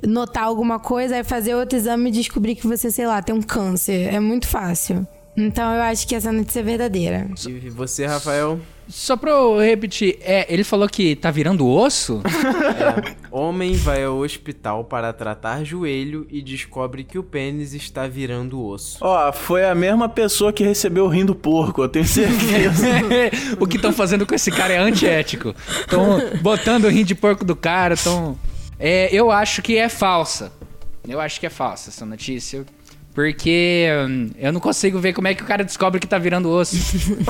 notar alguma coisa, aí fazer outro exame e descobrir que você, sei lá, tem um câncer. É muito fácil. Então eu acho que essa notícia é verdadeira. E você, Rafael? Só pra eu repetir, é, ele falou que tá virando osso? É, homem vai ao hospital para tratar joelho e descobre que o pênis está virando osso. Ó, foi a mesma pessoa que recebeu o rim do porco, eu tenho certeza. o que estão fazendo com esse cara é antiético. Estão botando o rim de porco do cara, estão... É, eu acho que é falsa. Eu acho que é falsa essa notícia. Porque hum, eu não consigo ver como é que o cara descobre que tá virando osso.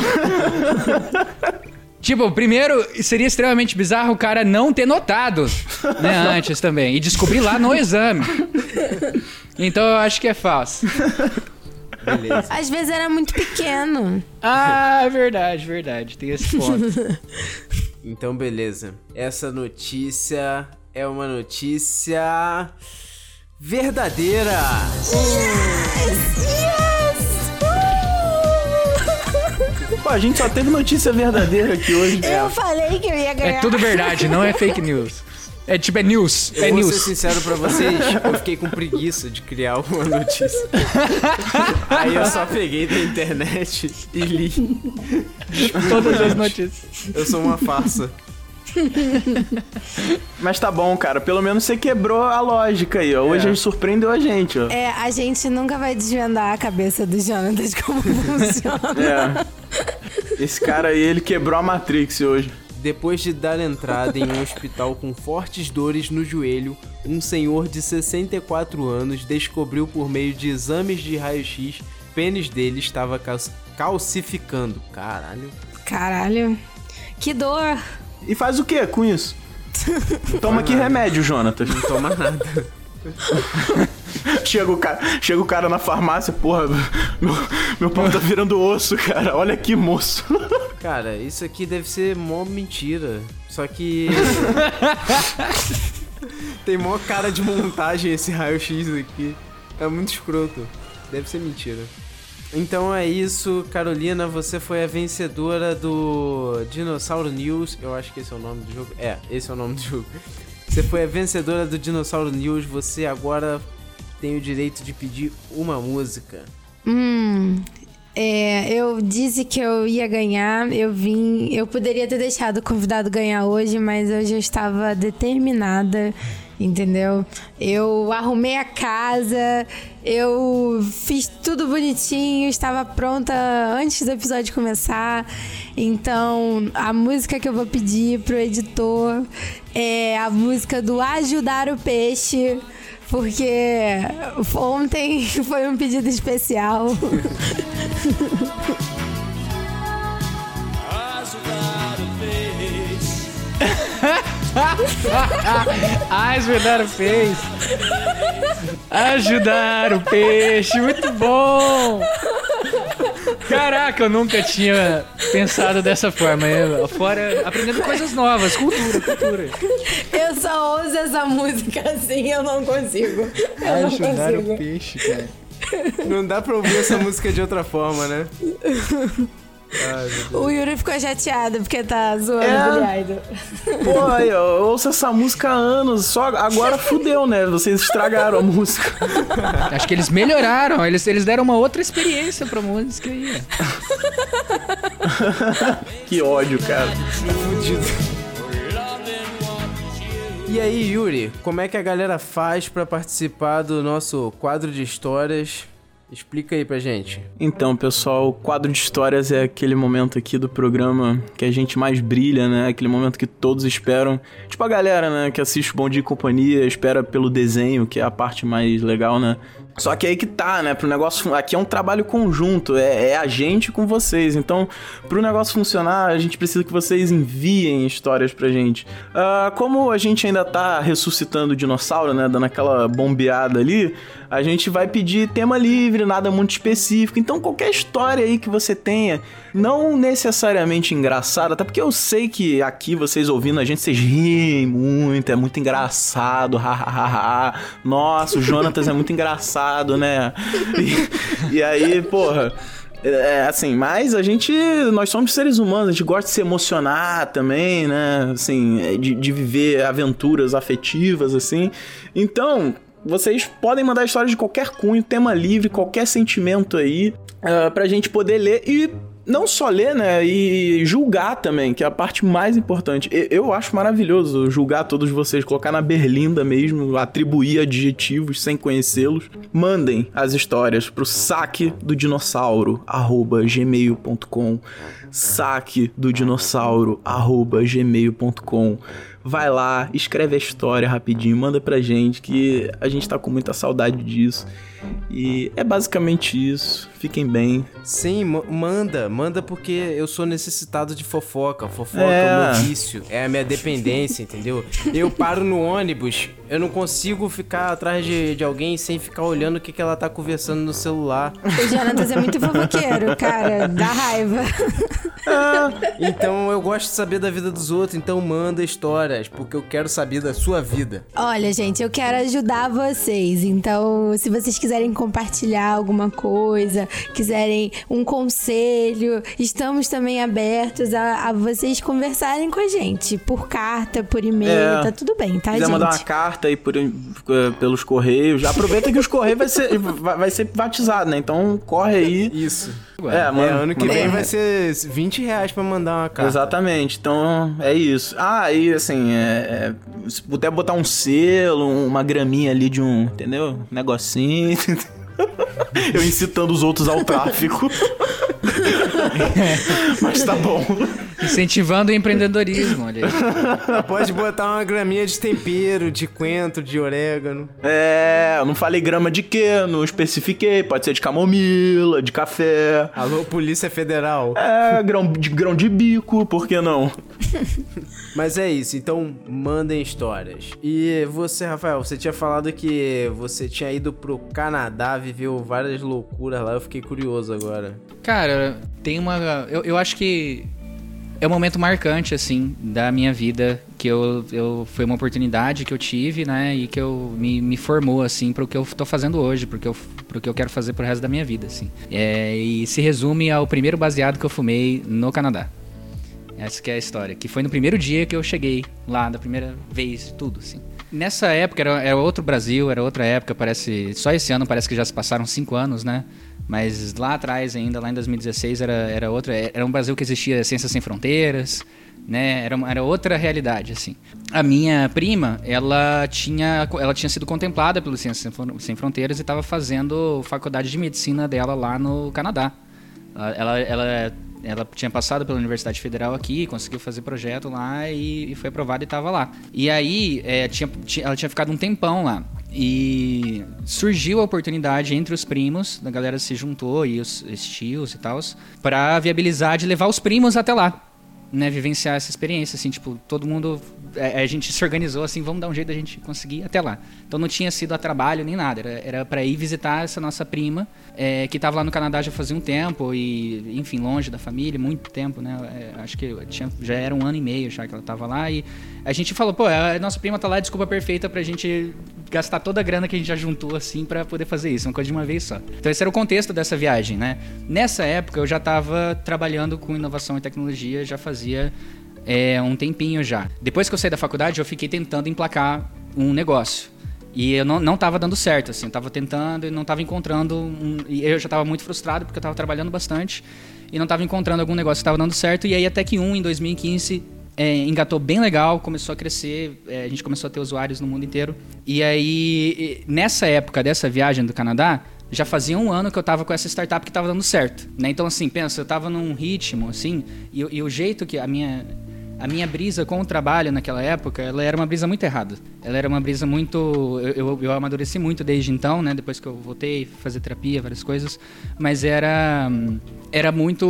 tipo, primeiro, seria extremamente bizarro o cara não ter notado, né, antes também. E descobrir lá no exame. Então eu acho que é falso. Beleza. Às vezes era muito pequeno. Ah, verdade, verdade. Tem esse ponto. Então, beleza. Essa notícia é uma notícia verdadeira. Pô, a gente só teve notícia verdadeira aqui hoje. Eu falei que eu ia ganhar. É tudo verdade, não é fake news. É tipo, é news. É Eu vou ser news. sincero pra vocês, eu fiquei com preguiça de criar uma notícia. Aí eu só peguei da internet e li. Todas as notícias. Eu sou uma farsa. Mas tá bom, cara. Pelo menos você quebrou a lógica aí, ó. Hoje É. ele surpreendeu a gente, ó. É, a gente nunca vai desvendar a cabeça do Jonatas como funciona. É. Esse cara aí, ele quebrou a Matrix hoje. Depois de dar entrada em um hospital com fortes dores no joelho, um senhor de 64 anos descobriu por meio de exames de raio-x pênis dele estava cal- calcificando. Caralho. Caralho. Que dor. E faz o que com isso? Toma que remédio, Jonatas. Não toma nada. Chega o, cara, chega o cara na farmácia, porra, meu, meu pau tá virando osso, cara. Olha aqui, moço. Cara, isso aqui deve ser mó mentira. Só que. Tem mó cara de montagem esse raio-x aqui. É muito escroto. Deve ser mentira. Então é isso, Carolina. Você foi a vencedora do Dinossauro News. Eu acho que esse é o nome do jogo. É, esse é o nome do jogo. Você foi a vencedora do Dinossauro News. Você agora tem o direito de pedir uma música. Hum. É, eu disse que eu ia ganhar, eu vim. Eu poderia ter deixado o convidado ganhar hoje, mas eu já estava determinada, entendeu? Eu arrumei a casa, eu fiz tudo bonitinho, estava pronta antes do episódio começar. Então, a música que eu vou pedir pro editor é a música do Ajudar o Peixe. Porque ontem foi um pedido especial. Ajudar o peixe. Ajudar o peixe. Muito bom. Caraca, eu nunca tinha pensado dessa forma. Eu, fora, aprendendo coisas novas. Cultura, cultura. Eu só ouço essa música assim, eu não consigo. Eu não Ajudar o consigo. peixe, cara. Não dá pra ouvir essa música de outra forma, né? Ai. O Yuri ficou chateado porque tá zoando É. o Billy Idol. Pô, aí, ó, eu ouço essa música há anos, só agora fudeu, né? Vocês estragaram a música. Acho que eles melhoraram. Eles, eles deram uma outra experiência pra música aí. Que ódio, cara. E aí, Yuri, como é que a galera faz pra participar do nosso quadro de histórias? Explica aí pra gente. Então, pessoal, o quadro de histórias é aquele momento aqui do programa que a gente mais brilha, né? Aquele momento que todos esperam. Tipo a galera, né, que assiste Bom Dia e Companhia, espera pelo desenho, que é a parte mais legal, né? Só que aí que tá, né? Pro negócio. Aqui é um trabalho conjunto, é, é a gente com vocês. Então, pro negócio funcionar, a gente precisa que vocês enviem histórias pra gente. Ah, como a gente ainda tá ressuscitando o dinossauro, né? Dando aquela bombeada ali, a gente vai pedir tema livre, nada muito específico. Então, qualquer história aí que você tenha, não necessariamente engraçada, até porque eu sei que aqui vocês ouvindo a gente, vocês riem muito, é muito engraçado, hahaha. Nossa, o Jonatas é muito engraçado, né? E, e aí, porra. É, assim, mas a gente, nós somos seres humanos, a gente gosta de se emocionar também, né? Assim, é, de, de viver aventuras afetivas, assim. Então, vocês podem mandar histórias de qualquer cunho, tema livre, qualquer sentimento aí, uh, pra gente poder ler e não só ler, né, e julgar também, que é a parte mais importante. Eu acho maravilhoso julgar todos vocês, colocar na berlinda mesmo, atribuir adjetivos sem conhecê-los. Mandem as histórias pro saque do dinossauro, arroba gmail.com saque do dinossauro, arroba gmail.com Vai lá, escreve a história rapidinho, manda pra gente que a gente tá com muita saudade disso. E é basicamente isso. Fiquem bem. Sim, ma- manda, manda porque eu sou necessitado de fofoca. Fofoca é, É. o meu vício, é a minha dependência, entendeu? Eu paro no ônibus, eu não consigo ficar atrás de, de alguém sem ficar olhando o que, que ela tá conversando no celular. O Jonatas é muito fofoqueiro, cara. Dá raiva. Então eu gosto de saber da vida dos outros, então manda histórias, porque eu quero saber da sua vida. Olha, gente, eu quero ajudar vocês. Então, se vocês quiserem compartilhar alguma coisa, quiserem um conselho, estamos também abertos a, a vocês conversarem com a gente. Por carta, por e-mail, É. tá tudo bem, tá, quiser gente? mandar uma carta aí por, eh, pelos correios, já aproveita que os correios vai ser, vai, vai ser batizado, né? Então corre aí. Isso. É, mano, É, ano que mano. vem vai ser 20 reais pra mandar uma carta. Exatamente, então é isso. Ah, e assim, é, é, se puder botar um selo, uma graminha ali de um, entendeu? Um negocinho. Eu incitando os outros ao tráfico. Mas tá bom. Incentivando o empreendedorismo, olha aí. Pode botar uma graminha de tempero, de coentro, de orégano. É, eu não falei grama de quê, não especifiquei. Pode ser de camomila, de café. Alô, Polícia Federal. É, grão de, grão de bico, por que não? Mas é isso, então mandem histórias. E você, Rafael, você tinha falado que você tinha ido pro Canadá, viveu várias loucuras lá, eu fiquei curioso agora. Cara, tem uma. Eu, eu acho que é um momento marcante, assim, da minha vida. Que eu, eu. Foi uma oportunidade que eu tive, né? E que eu me, me formou, assim, pro que eu tô fazendo hoje, pro que eu, pro que eu quero fazer pro resto da minha vida, assim. É, e se resume ao primeiro baseado que eu fumei no Canadá. Essa que é a história. Que foi no primeiro dia que eu cheguei lá, da primeira vez, tudo, assim. Nessa época era, era outro Brasil, era outra época, parece. Só esse ano parece que já se passaram cinco anos, né? Mas lá atrás, ainda, lá em 2016, era, era outra. Era um Brasil que existia Ciências Sem Fronteiras, né? Era, era outra realidade, assim. A minha prima, ela tinha, ela tinha sido contemplada pelo Ciências Sem Fron- Sem Fronteiras e estava fazendo faculdade de medicina dela lá no Canadá. Ela, ela, ela, tinha passado pela Universidade Federal aqui, conseguiu fazer projeto lá e, e foi aprovada e estava lá. E aí, é, tinha- ela tinha ficado um tempão lá. E surgiu a oportunidade entre os primos, a galera se juntou e os, os tios e tal, para viabilizar de levar os primos até lá. Né, vivenciar essa experiência, assim, tipo, todo mundo. É, A, gente se organizou assim, vamos dar um jeito da gente conseguir ir até lá. Então não tinha sido a trabalho nem nada, era, era para ir visitar essa nossa prima, é, que estava lá no Canadá já fazia um tempo, e, enfim, longe da família, muito tempo, né? é, acho que tinha, já era um ano e meio já que ela estava lá, e a gente falou, pô, a nossa prima tá lá, desculpa perfeita pra gente gastar toda a grana que a gente já juntou, assim, para poder fazer isso, uma coisa de uma vez só. Então esse era o contexto dessa viagem, né? Nessa época eu já estava trabalhando com inovação e tecnologia, já fazia é, um tempinho já. Depois que eu saí da faculdade, eu fiquei tentando emplacar um negócio. E eu não, não dando certo, assim, eu tava tentando e não tava encontrando. Um, e eu já tava muito frustrado porque eu tava trabalhando bastante e não tava encontrando algum negócio que tava dando certo. E aí até que um em 2015 é, engatou bem legal, começou a crescer, é, a gente começou a ter usuários no mundo inteiro. E aí, nessa época dessa viagem do Canadá, já fazia um ano que eu tava com essa startup que tava dando certo, né? Então, assim, pensa, eu tava num ritmo, assim, e, e o jeito que a minha... A minha brisa com o trabalho naquela época, ela era uma brisa muito errada. Ela era uma brisa muito... Eu, eu, eu amadureci muito desde então, né? Depois que eu voltei, fazer terapia, várias coisas. Mas era... Era muito...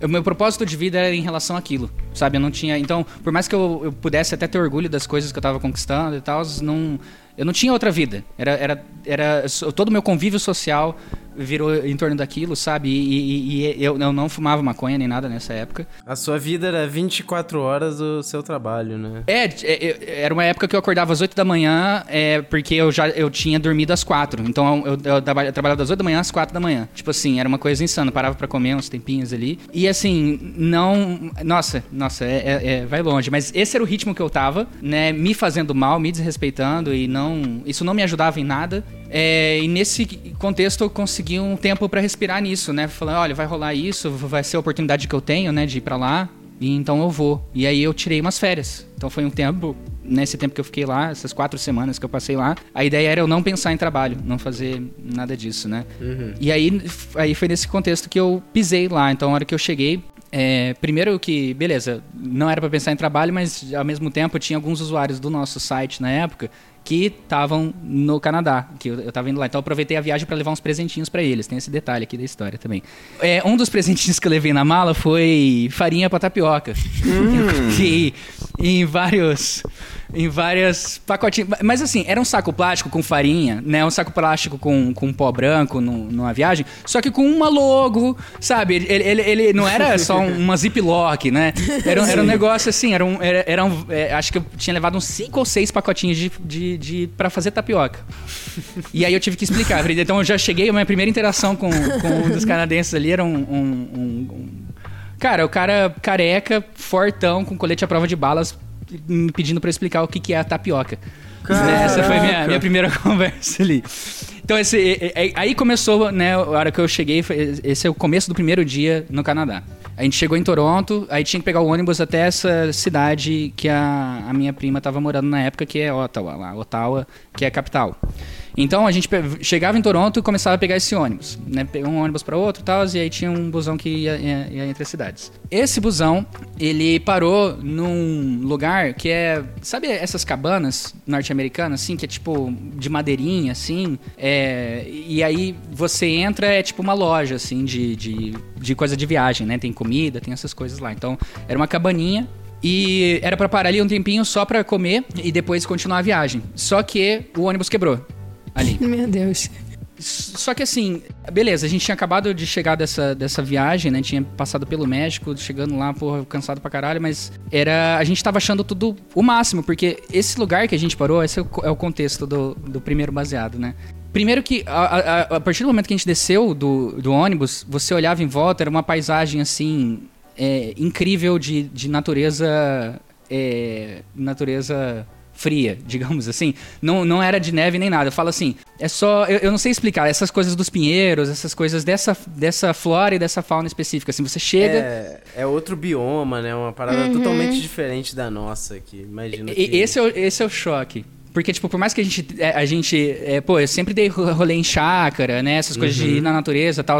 O meu propósito de vida era em relação àquilo, sabe? Eu não tinha. Então, por mais que eu, eu pudesse até ter orgulho das coisas que eu tava conquistando e tal, não, eu não tinha outra vida. Era, era, era todo o meu convívio social virou em torno daquilo, sabe? E, e- e eu, eu não fumava maconha nem nada nessa época. A sua vida era 24 horas do seu trabalho, né? É, é, era uma época que eu acordava às 8 da manhã, é, porque eu já eu tinha dormido às 4. Então eu, eu, eu trabalhava das 8 da manhã às 4 da manhã. Tipo assim, era uma coisa insana. Parava pra comer uns tempinhos ali. E assim, não. Nossa, nossa, é, é- é- vai longe. Mas esse era o ritmo que eu tava, né? Me fazendo mal, me desrespeitando e não, isso não me ajudava em nada. É, e nesse contexto eu consegui um tempo para respirar nisso, né? Falando, olha, vai rolar isso, vai ser a oportunidade que eu tenho, né, de ir para lá. E então eu vou. E aí eu tirei umas férias. Então foi um tempo, nesse tempo que eu fiquei lá, essas quatro semanas que eu passei lá, a ideia era eu não pensar em trabalho, não fazer nada disso, né? Uhum. E aí, aí foi nesse contexto que eu pisei lá. Então, a hora que eu cheguei, é, primeiro que, beleza, não era para pensar em trabalho, mas ao mesmo tempo tinha alguns usuários do nosso site na época que estavam no Canadá, que eu, eu tava indo lá. Então eu aproveitei a viagem para levar uns presentinhos para eles. Tem esse detalhe aqui da história também. É, um dos presentinhos que eu levei na mala foi farinha para tapioca. que em vários em várias pacotinhos. Mas assim, era um saco plástico com farinha, né? Um saco plástico com, com pó branco no, numa viagem, só que com uma logo, sabe? Ele, ele, ele não era só uma ziplock, né? Era, um- era um negócio assim, era um, era, era um- é, acho que eu tinha levado uns cinco ou seis pacotinhos de, de, de, pra fazer tapioca. E aí eu tive que explicar. Então eu já cheguei, a minha primeira interação com, com um dos canadenses ali era um- um- um Cara, o cara careca, fortão, com colete à prova de balas, me pedindo eu explicar o que, que é a tapioca. Né, Essa foi a minha, minha primeira conversa ali. Então, esse, aí começou, né, a hora que eu cheguei, esse é o começo do primeiro dia no Canadá. A gente chegou em Toronto, aí tinha que pegar o ônibus até essa cidade que a, a minha prima tava morando na época, que é Ottawa, lá, Ottawa, que é a capital. Então a gente chegava em Toronto e começava a pegar esse ônibus, né? Pegar um ônibus para outro e tal, e aí tinha um busão que ia, ia- ia entre as cidades. Esse busão, ele parou num lugar que é. Sabe essas cabanas norte-americanas, assim, que é tipo de madeirinha, assim? É, e aí você entra, é tipo uma loja, assim, de, de, de coisa de viagem, né? Tem comida, tem essas coisas lá. Então era uma cabaninha e era pra parar ali um tempinho só pra comer e depois continuar a viagem. Só que o ônibus quebrou ali. Meu Deus. Só que assim, beleza, a gente tinha acabado de chegar dessa, dessa viagem, né? Tinha passado pelo México, chegando lá, porra, cansado pra caralho, mas era. A gente tava achando tudo o máximo, porque esse lugar que a gente parou, esse é o, é o contexto do, do primeiro baseado, né? Primeiro que, a, a- a partir do momento que a gente desceu do, do ônibus, você olhava em volta, era uma paisagem assim. é, incrível de, de natureza. é, natureza fria, digamos assim. Não, não era de neve nem nada. Eu falo assim, é só. Eu, eu não sei explicar, essas coisas dos pinheiros, essas coisas dessa, dessa flora e dessa fauna específica. Assim, você chega. É, é outro bioma, né? Uma parada totalmente diferente da nossa aqui. Imagino E- que... Esse é, o, esse é o choque. Porque, tipo, por mais que a gente. é, A gente é, pô, eu sempre dei ro- rolê em chácara, né? Essas coisas de ir na natureza e tal.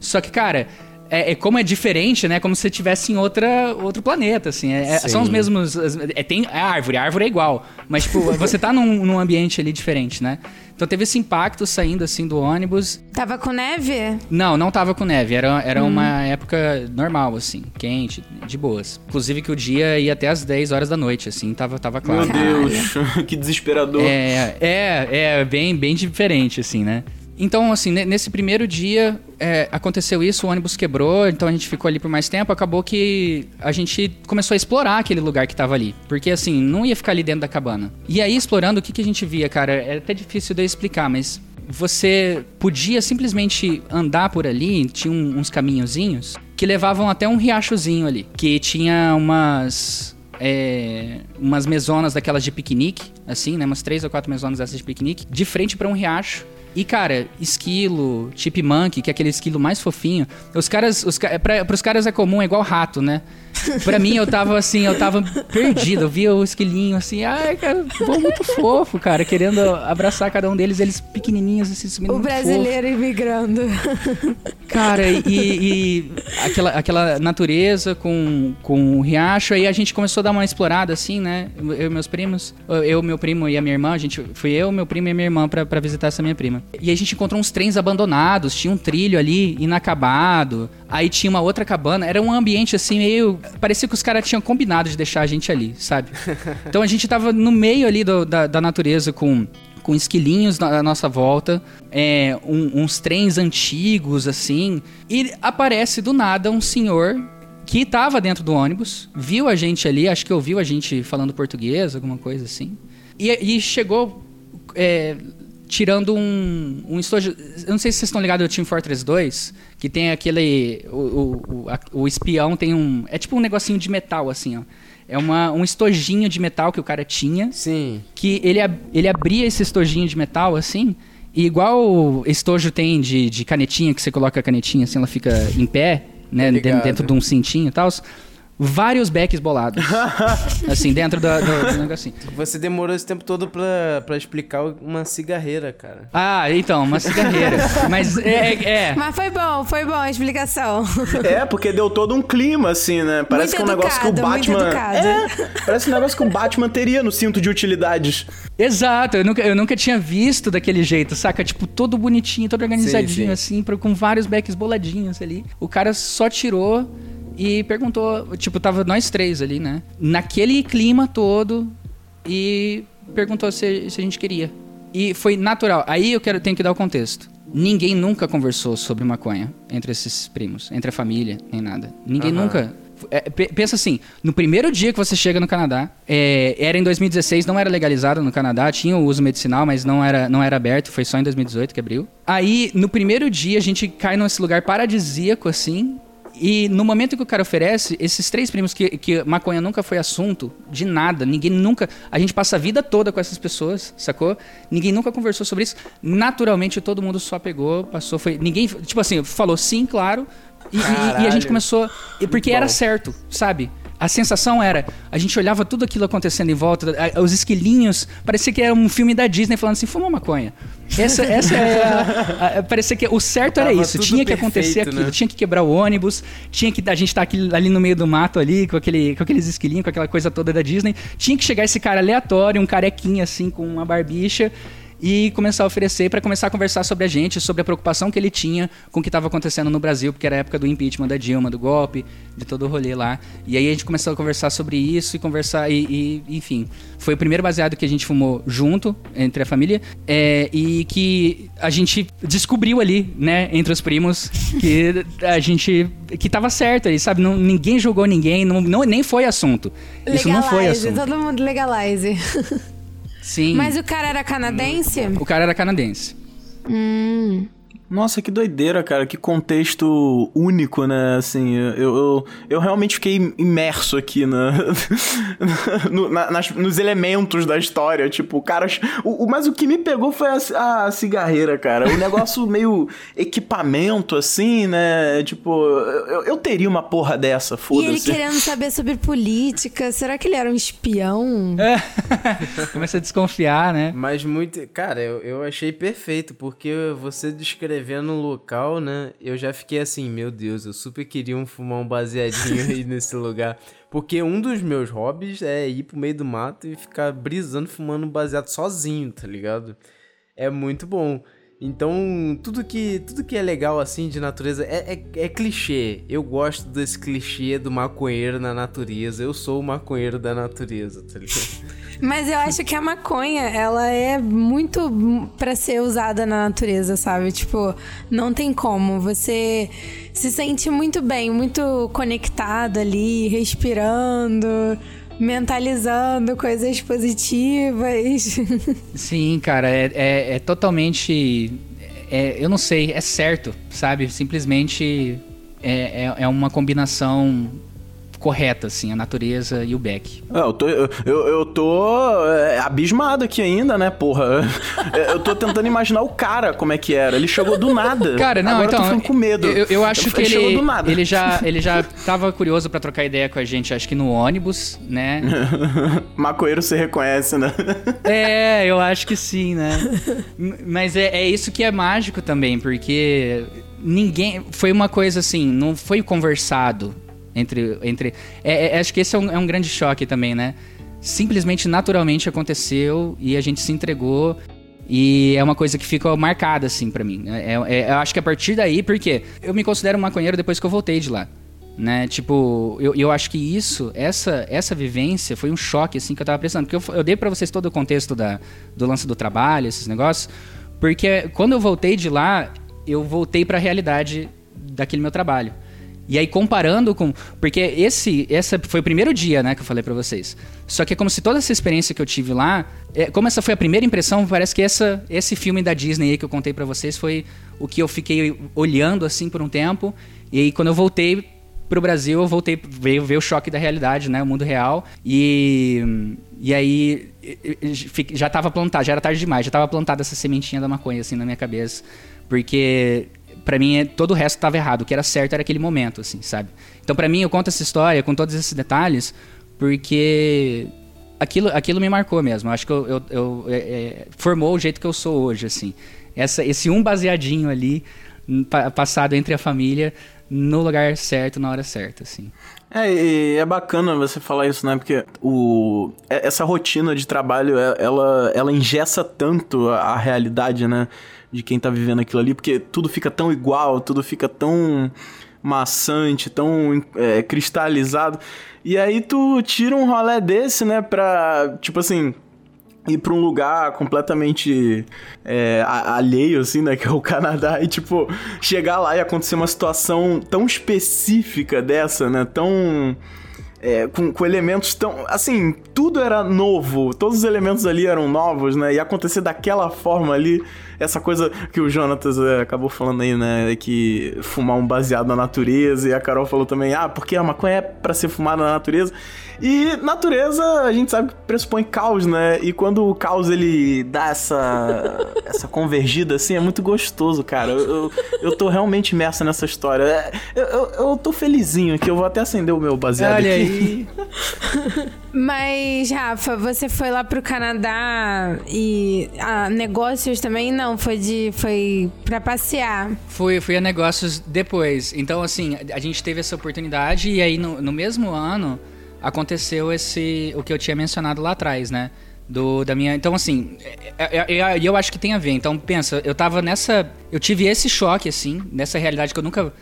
Só que, cara. É, é como é diferente, né? Como se você estivesse em outra, outro planeta, assim. É- é- são os mesmos. É, tem é árvore, a árvore é igual. Mas, tipo, você tá num, num ambiente ali diferente, né? Então teve esse impacto saindo, assim, do ônibus. Tava com neve? Não, não tava com neve. Era, era uma época normal, assim, quente, de boas. Inclusive que o dia ia até as 10 horas da noite, assim, tava, tava claro. Meu Deus, que desesperador. É, é, é bem, bem diferente, assim, né? Então, assim, ne- nesse primeiro dia é, aconteceu isso, o ônibus quebrou, então a gente ficou ali por mais tempo. Acabou que a gente começou a explorar aquele lugar que tava ali. Porque, assim, não ia ficar ali dentro da cabana. E aí, explorando, o que, que a gente via, cara? É até difícil de eu explicar, mas você podia simplesmente andar por ali, tinha um- uns caminhozinhos que levavam até um riachozinho ali, que tinha umas é, umas mesonas daquelas de piquenique, assim, né, umas três ou quatro mesonas dessas de piquenique, de frente pra um riacho. E, cara, esquilo, chipmunk, que é aquele esquilo mais fofinho. Os caras, os, ca- pra, pros caras é comum, é igual rato, né? Pra mim, eu tava assim, eu tava perdido. Eu via o esquilinho assim, ai, cara, pô, muito fofo, cara, querendo abraçar cada um deles, eles pequenininhos, assim, subindo O muito fofo. brasileiro imigrando. Cara, e, e aquela, aquela natureza com, com o riacho, aí a gente começou a dar uma explorada, assim, né? Eu e meus primos, eu, meu primo e a minha irmã, a gente, fui eu, meu primo e a minha irmã pra, pra visitar essa minha prima. E a gente encontrou uns trens abandonados, tinha um trilho ali inacabado, aí tinha uma outra cabana, era um ambiente assim meio. Parecia que os caras tinham combinado de deixar a gente ali, sabe? Então a gente tava no meio ali do- da, da natureza com com esquilinhos na, nossa volta, é, um- uns trens antigos, assim, e aparece do nada um senhor que tava dentro do ônibus, viu a gente ali, acho que ouviu a gente falando português, alguma coisa assim, e, e chegou é, tirando um, um estojo. Eu não sei se vocês estão ligados ao Team Fortress 2, que tem aquele. O, o, o, a- o espião tem um. É tipo um negocinho de metal, assim, ó. É uma, um estojinho de metal que o cara tinha. Sim. Que ele, ele abria esse estojinho de metal assim. E igual o estojo tem de, de canetinha, que você coloca a canetinha assim, ela fica em pé, né? Dentro, dentro de um cintinho e tal. Vários becks bolados. assim, dentro do, do, do negocinho. Você demorou esse tempo todo pra, pra explicar uma cigarreira, cara. Ah, então, uma cigarreira. Mas é. é- é. Mas foi bom, foi bom a explicação. É, porque deu todo um clima, assim, né? Parece Muito que é um negócio que o educado, Batman. educado. É, parece um negócio que o Batman teria no cinto de utilidades. Exato, eu nunca, eu nunca tinha visto daquele jeito, saca? Tipo, todo bonitinho, todo organizadinho, sim. assim, pra- com vários backs boladinhos ali. O cara só tirou e perguntou, tipo, tava nós três ali, né? Naquele clima todo e perguntou se, se a gente queria. E foi natural. Aí eu quero, tenho que dar o contexto. Ninguém nunca conversou sobre maconha entre esses primos, entre a família, nem nada. Ninguém Aham. nunca. É, pe- pensa assim, no primeiro dia que você chega no Canadá, é, era em 2016, não era legalizado no Canadá, tinha o uso medicinal, mas não era, não era aberto, foi só em 2018 que abriu. Aí, no primeiro dia, a gente cai nesse lugar paradisíaco, assim, e no momento que o cara oferece, esses três primos que, que maconha nunca foi assunto de nada, ninguém nunca. A gente passa a vida toda com essas pessoas, sacou? Ninguém nunca conversou sobre isso. Naturalmente, todo mundo só pegou, passou, foi. Ninguém, tipo assim, falou sim, claro. E, e- e a gente começou. Porque era certo, sabe? A sensação era, a gente olhava tudo aquilo acontecendo em volta, a- os esquilinhos, parecia que era um filme da Disney falando assim, fuma maconha. Essa, essa é a, a- parecia que o certo era isso, tinha que acontecer perfeito, aquilo, né? tinha que quebrar o ônibus, tinha que a gente tá aqui, ali no meio do mato ali, com, aquele, com aqueles esquilinhos, com aquela coisa toda da Disney, tinha que chegar esse cara aleatório, um carequinha assim, com uma barbicha, e começar a oferecer para começar a conversar sobre a gente, sobre a preocupação que ele tinha com o que estava acontecendo no Brasil, porque era a época do impeachment da Dilma, do golpe, de todo o rolê lá. E aí a gente começou a conversar sobre isso e conversar, e, e, enfim. Foi o primeiro baseado que a gente fumou junto, entre a família, é, e que a gente descobriu ali, né, entre os primos, que a gente. que tava certo ali, sabe? Não, ninguém julgou ninguém, não, não- nem foi assunto. Isso não foi Legalize, assunto. todo mundo legalize. Sim. Mas o cara era canadense? O cara era canadense. Hum. Nossa, que doideira, cara. Que contexto único, né? Assim, eu, eu, eu realmente fiquei imerso aqui na, no- na- nas- nos elementos da história. Tipo, cara. O, o- mas o que me pegou foi a, a cigarreira, cara. O negócio meio equipamento, assim, né? Tipo, eu, eu teria uma porra dessa, E ele foda-se. querendo saber sobre política. Será que ele era um espião? Começa a desconfiar, né? Mas muito. Cara, eu, eu achei perfeito, porque você descrevendo o local, né? Eu já fiquei assim, meu Deus, eu super queria um fumar um baseadinho aí nesse lugar. Porque um dos meus hobbies é ir pro meio do mato e ficar brisando, fumando um baseado sozinho, tá ligado? É muito bom. Então, tudo que, tudo que é legal assim de natureza é, é, é clichê. Eu gosto desse clichê do maconheiro na natureza. Eu sou o maconheiro da natureza, tá ligado? Mas eu acho que a maconha, ela é muito pra ser usada na natureza, sabe? Tipo, não tem como. Você se sente muito bem, muito conectado ali, respirando, mentalizando coisas positivas. Sim, cara, é, é, é totalmente. é- eu não sei, é certo, sabe? Simplesmente é, é, é uma combinação correta, assim, a natureza e o Beck. É, Eu tô, eu, eu tô é, abismado aqui ainda, né, porra? Eu tô tentando imaginar o cara como é que era. Ele chegou do nada. Cara, não, Agora então. eu tô ficando com medo. Eu, eu acho que chegou ele, do nada. ele já ele já tava curioso pra trocar ideia com a gente, acho que no ônibus, né? Macoeiro se reconhece, né? É, eu acho que sim, né? Mas é, é isso que é mágico também, porque ninguém. Foi uma coisa assim, não foi conversado entre. entre é- é- acho que esse é um, é um grande choque também, né? Simplesmente naturalmente aconteceu e a gente se entregou. E é uma coisa que fica marcada, assim, pra mim. É, é- eu acho que a partir daí, porque eu me considero um maconheiro depois que eu voltei de lá. Né? Tipo, eu, eu acho que isso, essa, essa vivência foi um choque, assim, que eu tava pensando. Porque eu, eu dei pra vocês todo o contexto da, do lance do trabalho, esses negócios. Porque quando eu voltei de lá, eu voltei pra realidade daquele meu trabalho. E aí comparando com, porque esse, essa foi o primeiro dia, né, que eu falei pra vocês. Só que é como se toda essa experiência que eu tive lá, é, como essa foi a primeira impressão, parece que essa, esse filme da Disney aí que eu contei pra vocês foi o que eu fiquei olhando assim por um tempo. E aí quando eu voltei pro Brasil, eu voltei, veio, veio o choque da realidade, né? O mundo real. E, e aí já tava plantado, já era tarde demais, já tava plantada essa sementinha da maconha, assim, na minha cabeça. Porque para mim todo o resto tava errado. O que era certo era aquele momento, assim, sabe? Então para mim eu conto essa história com todos esses detalhes porque aquilo, aquilo me marcou mesmo. Acho que eu, eu, eu é, é, formou o jeito que eu sou hoje, assim. Essa, esse um baseadinho ali passado entre a família no lugar certo, na hora certa, assim. É, e é bacana você falar isso, né? Porque o, é, essa rotina de trabalho, é, ela, ela ingessa tanto a realidade, né? De quem tá vivendo aquilo ali, porque tudo fica tão igual, tudo fica tão maçante, tão é, cristalizado. E aí tu tira um rolé desse, né? Pra, tipo assim, ir pra um lugar completamente é, alheio, assim, né? Que é o Canadá. E, tipo, chegar lá e acontecer uma situação tão específica dessa, né? Tão. É, com, com, elementos tão. Assim, tudo era novo, todos os elementos ali eram novos, né? E acontecer daquela forma ali, essa coisa que o Jonatas é, acabou falando aí, né? Que fumar um baseado na natureza, e a Carol falou também, ah, porque a maconha é pra ser fumada na natureza. E natureza, a gente sabe que pressupõe caos, né? E quando o caos ele dá essa essa convergida assim, é muito gostoso, cara. Eu, eu, eu tô realmente imerso nessa história. É, eu, eu, eu tô felizinho aqui, eu vou até acender o meu baseado Olha aqui. aí. Mas, Rafa, você foi lá pro Canadá e a negócios também? Não, foi de foi para passear. Fui, fui a negócios depois. Então, assim, a gente teve essa oportunidade e aí no, no mesmo ano aconteceu esse o que eu tinha mencionado lá atrás, né? Do, da minha. Então, assim, e é, é, é, eu acho que tem a ver. Então, pensa, eu tava nessa. Eu tive esse choque, assim, nessa realidade que eu nunca.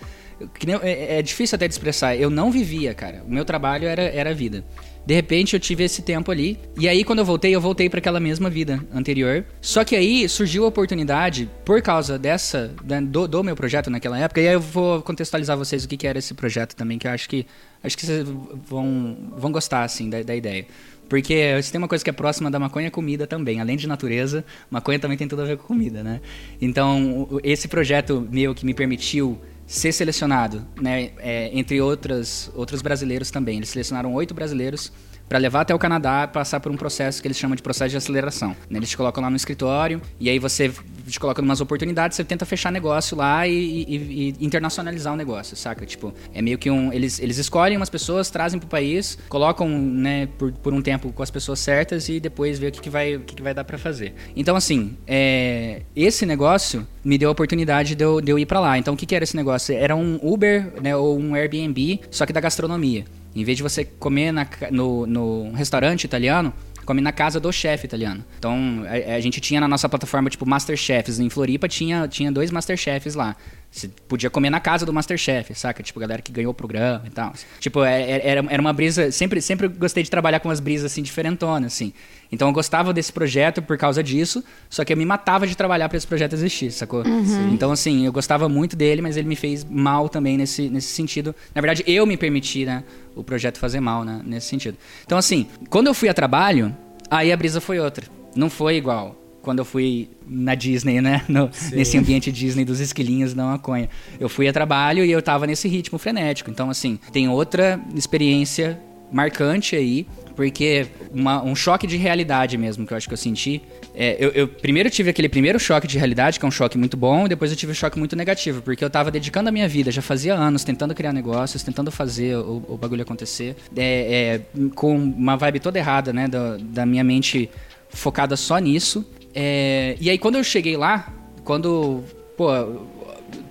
Que nem, é, é, difícil até de expressar. Eu não vivia, cara. O meu trabalho era, era vida. De repente eu tive esse tempo ali. E aí quando eu voltei, eu voltei para aquela mesma vida anterior. Só que aí surgiu a oportunidade, por causa dessa, do, do meu projeto naquela época. E aí eu vou contextualizar vocês o que, que era esse projeto também, que eu acho que acho que vocês vão, vão gostar assim da, da ideia. Porque se tem uma coisa que é próxima da maconha é comida também. Além de natureza, maconha também tem tudo a ver com comida, né? Então, esse projeto meu que me permitiu ser selecionado, né, é, entre outras, outros brasileiros também. Eles selecionaram oito brasileiros para levar até o Canadá passar por um processo que eles chamam de processo de aceleração. Né? Eles te colocam lá no escritório e aí você te coloca umas oportunidades, você tenta fechar negócio lá e, e, e, internacionalizar o negócio, saca? Tipo, é meio que um. Eles, eles escolhem umas pessoas, trazem pro país, colocam, né, por, por um tempo com as pessoas certas e depois vê o que, que, vai, o que, que vai dar para fazer. Então, assim, é, esse negócio me deu a oportunidade de eu, de eu ir para lá. Então, o que, que era esse negócio? Era um Uber, né, ou um Airbnb, só que da gastronomia. Em vez de você comer na, no, no restaurante italiano, come na casa do chefe italiano. Então, a, a, gente tinha na nossa plataforma, tipo, Masterchefs. Em Floripa tinha, tinha dois Masterchefs lá. Você podia comer na casa do Masterchef, saca? Tipo, galera que ganhou o programa e tal. Tipo, é, é, era, era uma brisa... Sempre, sempre gostei de trabalhar com umas brisas, assim, diferentonas, assim. Então, eu gostava desse projeto por causa disso, só que eu me matava de trabalhar para esse projeto existir, sacou? Uhum. Então, assim, eu gostava muito dele, mas ele me fez mal também nesse, nesse sentido. Na verdade, eu me permiti, né, o projeto fazer mal, né, nesse sentido. Então, assim, quando eu fui a trabalho, aí a brisa foi outra. Não foi igual quando eu fui na Disney, né? No, nesse ambiente Disney dos esquilinhos da maconha. Eu fui a trabalho e eu tava nesse ritmo frenético. Então, assim, tem outra experiência marcante aí, porque uma, um choque de realidade mesmo que eu acho que eu senti. É, eu, eu, primeiro tive aquele primeiro choque de realidade, que é um choque muito bom, e depois eu tive um choque muito negativo, porque eu tava dedicando a minha vida, já fazia anos, tentando criar negócios, tentando fazer o, o bagulho acontecer, é, é, com uma vibe toda errada, né, da, da minha mente focada só nisso. É, e aí quando eu cheguei lá, quando, pô,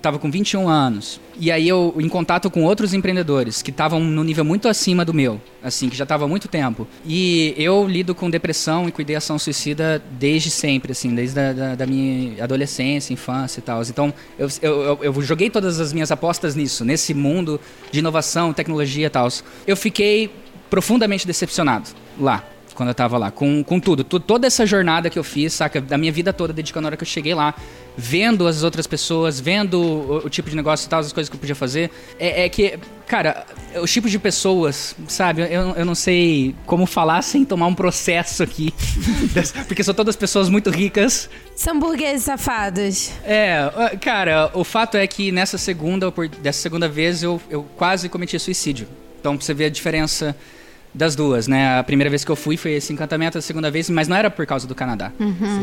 tava com 21 anos, e aí eu em contato com outros empreendedores que estavam no nível muito acima do meu, assim, que já tava há muito tempo. E eu lido com depressão e com ideação suicida desde sempre, assim, desde a, da, da minha adolescência, infância e tal. Então, eu, eu, eu, joguei todas as minhas apostas nisso, nesse mundo de inovação, tecnologia e tal. Eu fiquei profundamente decepcionado lá. Quando eu tava lá. Com, com tudo. Tu- toda essa jornada que eu fiz, saca? Da minha vida toda, dedicando a hora que eu cheguei lá. Vendo as outras pessoas, vendo o, o tipo de negócio e tal, as coisas que eu podia fazer. É, é que, cara, os tipos de pessoas, sabe? Eu, eu não sei como falar sem tomar um processo aqui. Porque são todas pessoas muito ricas. São burgueses safados. É, cara, o fato é que nessa segunda, dessa segunda vez eu, eu quase cometi suicídio. Então pra você ver a diferença das duas, né? A primeira vez que eu fui foi esse encantamento, a segunda vez, mas não era por causa do Canadá.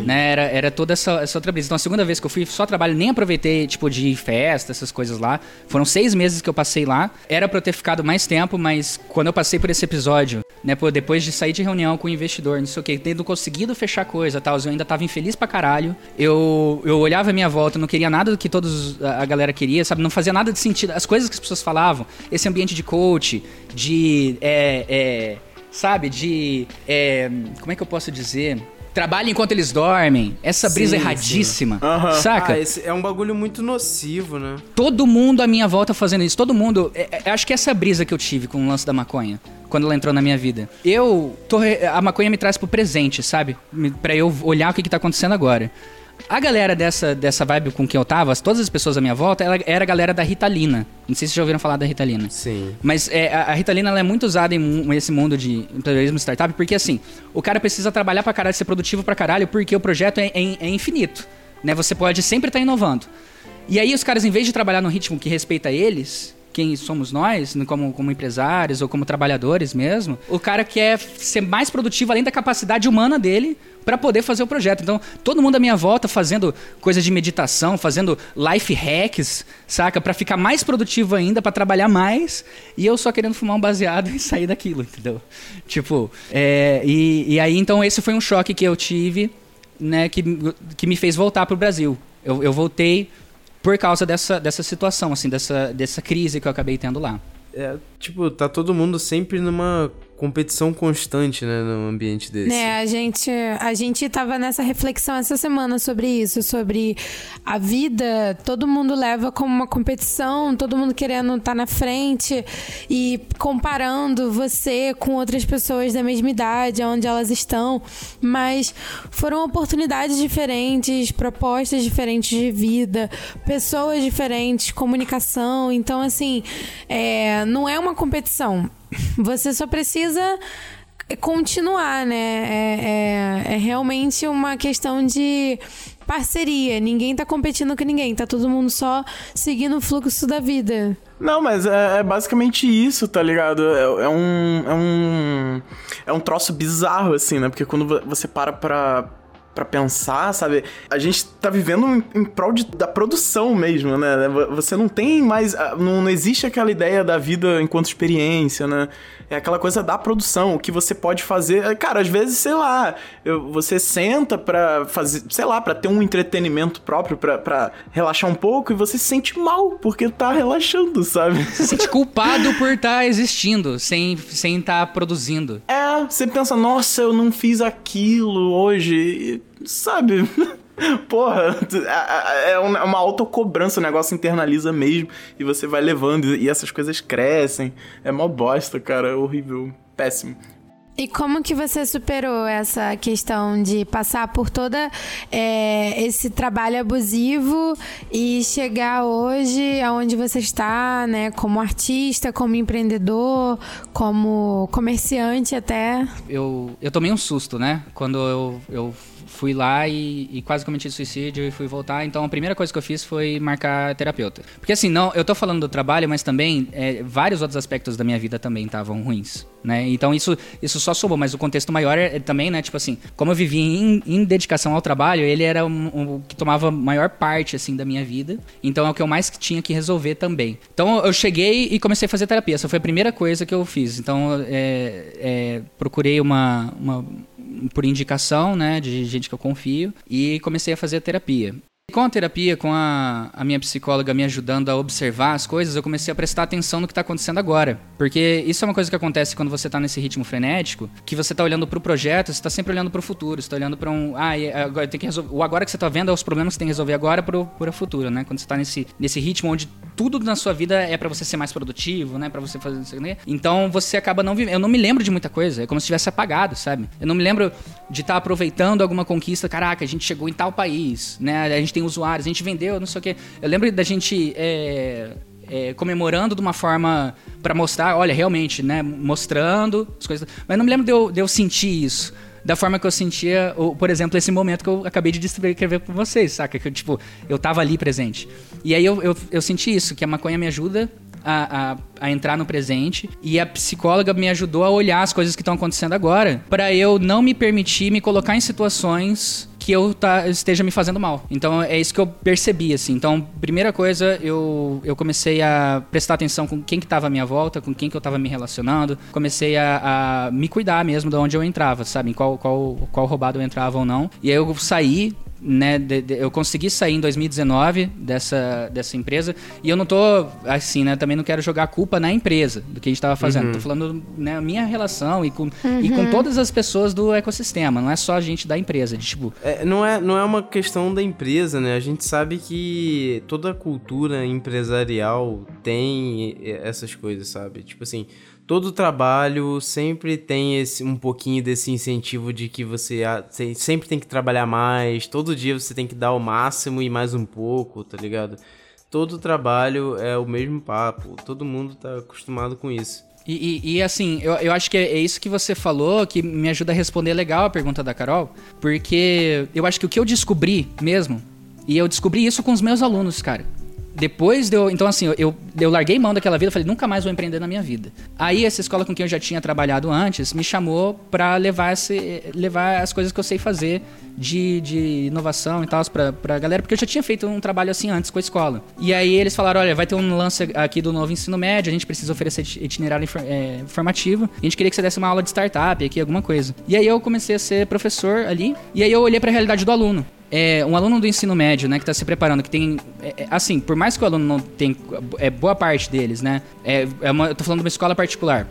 Né? Era, era toda essa, essa outra brisa. Então a segunda vez que eu fui, só trabalho, nem aproveitei, tipo, de festa, essas coisas lá. Foram seis meses que eu passei lá. Era pra eu ter ficado mais tempo, mas quando eu passei por esse episódio, né? Pô, depois de sair de reunião com o investidor, não sei o que, tendo conseguido fechar coisa e tal, eu ainda tava infeliz pra caralho. Eu, eu olhava a minha volta, não queria nada do que todos a a galera queria, sabe? Não fazia nada de sentido. As coisas que as pessoas falavam, esse ambiente de coach, de. É, é, sabe? De. é, como é que eu posso dizer? Trabalho enquanto eles dormem. Essa brisa Sim, erradíssima. Aham. Saca? Ah, esse é um bagulho muito nocivo, né? Todo mundo à minha volta fazendo isso. Todo mundo. é- é- acho que essa brisa que eu tive com o lance da maconha. Quando ela entrou na minha vida. Eu. tô a maconha me traz pro presente, sabe? Pra eu olhar o que, que tá acontecendo agora. A galera dessa, dessa vibe com quem eu tava, todas as pessoas à minha volta, ela era a galera da Ritalina. Não sei se vocês já ouviram falar da Ritalina. Sim. Mas é, a, a Ritalina ela é muito usada em nesse mundo de empreendedorismo startup, porque assim, o cara precisa trabalhar pra caralho, ser produtivo pra caralho, porque o projeto é, é- é infinito. Né? Você pode sempre estar inovando. E aí os caras, em vez de trabalhar num ritmo que respeita eles, quem somos nós, como, como empresários ou como trabalhadores mesmo, o cara quer ser mais produtivo além da capacidade humana dele pra poder fazer o projeto. Então, todo mundo à minha volta fazendo coisa de meditação, fazendo life hacks, saca? Pra ficar mais produtivo ainda, pra trabalhar mais, e eu só querendo fumar um baseado e sair daquilo, entendeu? Tipo, é, e, e aí então esse foi um choque que eu tive, né, que, que me fez voltar pro Brasil. Eu, eu voltei por causa dessa, dessa situação, assim, dessa, dessa crise que eu acabei tendo lá. É, tipo, tá todo mundo sempre numa competição constante, né, num ambiente desse. Né, a gente, a gente tava nessa reflexão essa semana sobre isso, sobre a vida, todo mundo leva como uma competição, todo mundo querendo estar na frente e comparando você com outras pessoas da mesma idade, onde elas estão, mas foram oportunidades diferentes, propostas diferentes de vida, pessoas diferentes, comunicação, então assim, é, não é uma competição. Você só precisa continuar, né? É, é, é realmente uma questão de parceria. Ninguém tá competindo com ninguém, tá todo mundo só seguindo o fluxo da vida. Não, mas é, é basicamente isso, tá ligado? É, é um. É um. É um troço bizarro, assim, né? Porque quando vo- você para pra. Pra pensar, sabe? A gente tá vivendo em, em prol de- da produção mesmo, né? Vo- Você não tem mais. ah, Não, não existe aquela ideia da vida enquanto experiência, né? É aquela coisa da produção, o que você pode fazer. é, Cara, às vezes, sei lá, você senta pra fazer, sei lá, pra ter um entretenimento próprio, pra, pra relaxar um pouco, e você se sente mal porque tá relaxando, sabe? Se sente culpado por estar existindo, sem estar sem tá produzindo. É, você pensa, nossa, eu não fiz aquilo hoje, e, sabe? Porra, é é uma autocobrança, o negócio internaliza mesmo, e você vai levando, e essas coisas crescem. É mó bosta, cara, é horrível, péssimo. E como que você superou essa questão de passar por toda é, esse trabalho abusivo e chegar hoje aonde você está, né? Como artista, como empreendedor, como comerciante até. Eu, eu tomei um susto, né? Quando eu, eu fui lá e, e quase cometi suicídio e fui voltar. Então a primeira coisa que eu fiz foi marcar terapeuta. Porque assim, não, eu tô falando do trabalho, mas também é, vários outros aspectos da minha vida também estavam ruins, né? Então isso, isso só somou, mas o contexto maior é, é também, né? Tipo assim, como eu vivia em, em dedicação ao trabalho, ele era um- o que tomava maior parte, assim, da minha vida. Então é o que eu mais tinha que resolver também. Então eu cheguei e comecei a fazer terapia. Essa foi a primeira coisa que eu fiz. Então é, é, procurei uma, uma por indicação, né, de gente que eu confio, e comecei a fazer terapia. Com a terapia, com a, a minha psicóloga me ajudando a observar as coisas, eu comecei a prestar atenção no que está acontecendo agora. Porque isso é uma coisa que acontece quando você está nesse ritmo frenético, que você está olhando para o projeto, você está sempre olhando para o futuro, você está olhando para um... Ah, agora tem que resolver... O agora que você está vendo é os problemas que tem que resolver agora para o futuro, né? Quando você está nesse, nesse ritmo onde tudo na sua vida é para você ser mais produtivo, né? Para você fazer... Né? Então você acaba não vivendo... Eu não me lembro de muita coisa, é como se tivesse apagado, sabe? Eu não me lembro de estar tá aproveitando alguma conquista, caraca, a gente chegou em tal país, né? A gente tem usuários, a gente vendeu, não sei o quê. Eu lembro da gente é, é, comemorando de uma forma para mostrar, olha, realmente, né? Mostrando as coisas. Mas não me lembro de eu, de eu sentir isso da forma que eu sentia, ou, por exemplo, esse momento que eu acabei de descrever com vocês, saca? Que eu, tipo, eu tava ali presente. E aí eu, eu, eu senti isso, que a maconha me ajuda a, a, a, entrar no presente e a psicóloga me ajudou a olhar as coisas que estão acontecendo agora para eu não me permitir me colocar em situações que eu tá, esteja me fazendo mal. Então é isso que eu percebi, assim. Então, primeira coisa, eu, eu comecei a prestar atenção com quem que estava à minha volta, com quem que eu estava me relacionando. Comecei a, a, me cuidar mesmo de onde eu entrava, sabe? Em qual, qual, qual roubado eu entrava ou não. E aí eu saí né, de, de, eu consegui sair em 2019 dessa, dessa empresa e eu não tô assim, né, também não quero jogar a culpa na empresa do que a gente estava fazendo. Uhum. Tô falando, né, a minha relação e com, uhum. e com uhum. todas as pessoas do ecossistema, não é só a gente da empresa, de, tipo... É, não, é, não é uma questão da empresa, né, a gente sabe que toda a cultura empresarial tem essas coisas, sabe? Tipo assim, todo trabalho sempre tem esse um pouquinho desse incentivo de que você, você sempre tem que trabalhar mais, todo dia você tem que dar o máximo e mais um pouco, tá ligado? Todo trabalho é o mesmo papo, todo mundo tá acostumado com isso. E, e, e, assim, eu, eu acho que é, é isso que você falou que me ajuda a responder legal a pergunta da Carol, porque eu acho que o que eu descobri mesmo, e eu descobri isso com os meus alunos, cara depois deu. Então, assim, eu, eu larguei mão daquela vida, falei, nunca mais vou empreender na minha vida. Aí, essa escola com quem eu já tinha trabalhado antes me chamou para levar, esse, levar as coisas que eu sei fazer de, de inovação e tal pra, pra galera, porque eu já tinha feito um trabalho assim antes com a escola. E aí eles falaram: olha, vai ter um lance aqui do novo ensino médio, a gente precisa oferecer itinerário é, informativo, a gente queria que você desse uma aula de startup aqui, alguma coisa. E aí eu comecei a ser professor ali, e aí eu olhei para a realidade do aluno é, um aluno do ensino médio, né, que está se preparando, que tem, é, é, assim, por mais que o aluno não tem, é boa parte deles, né, é, é uma, eu tô falando de uma escola particular,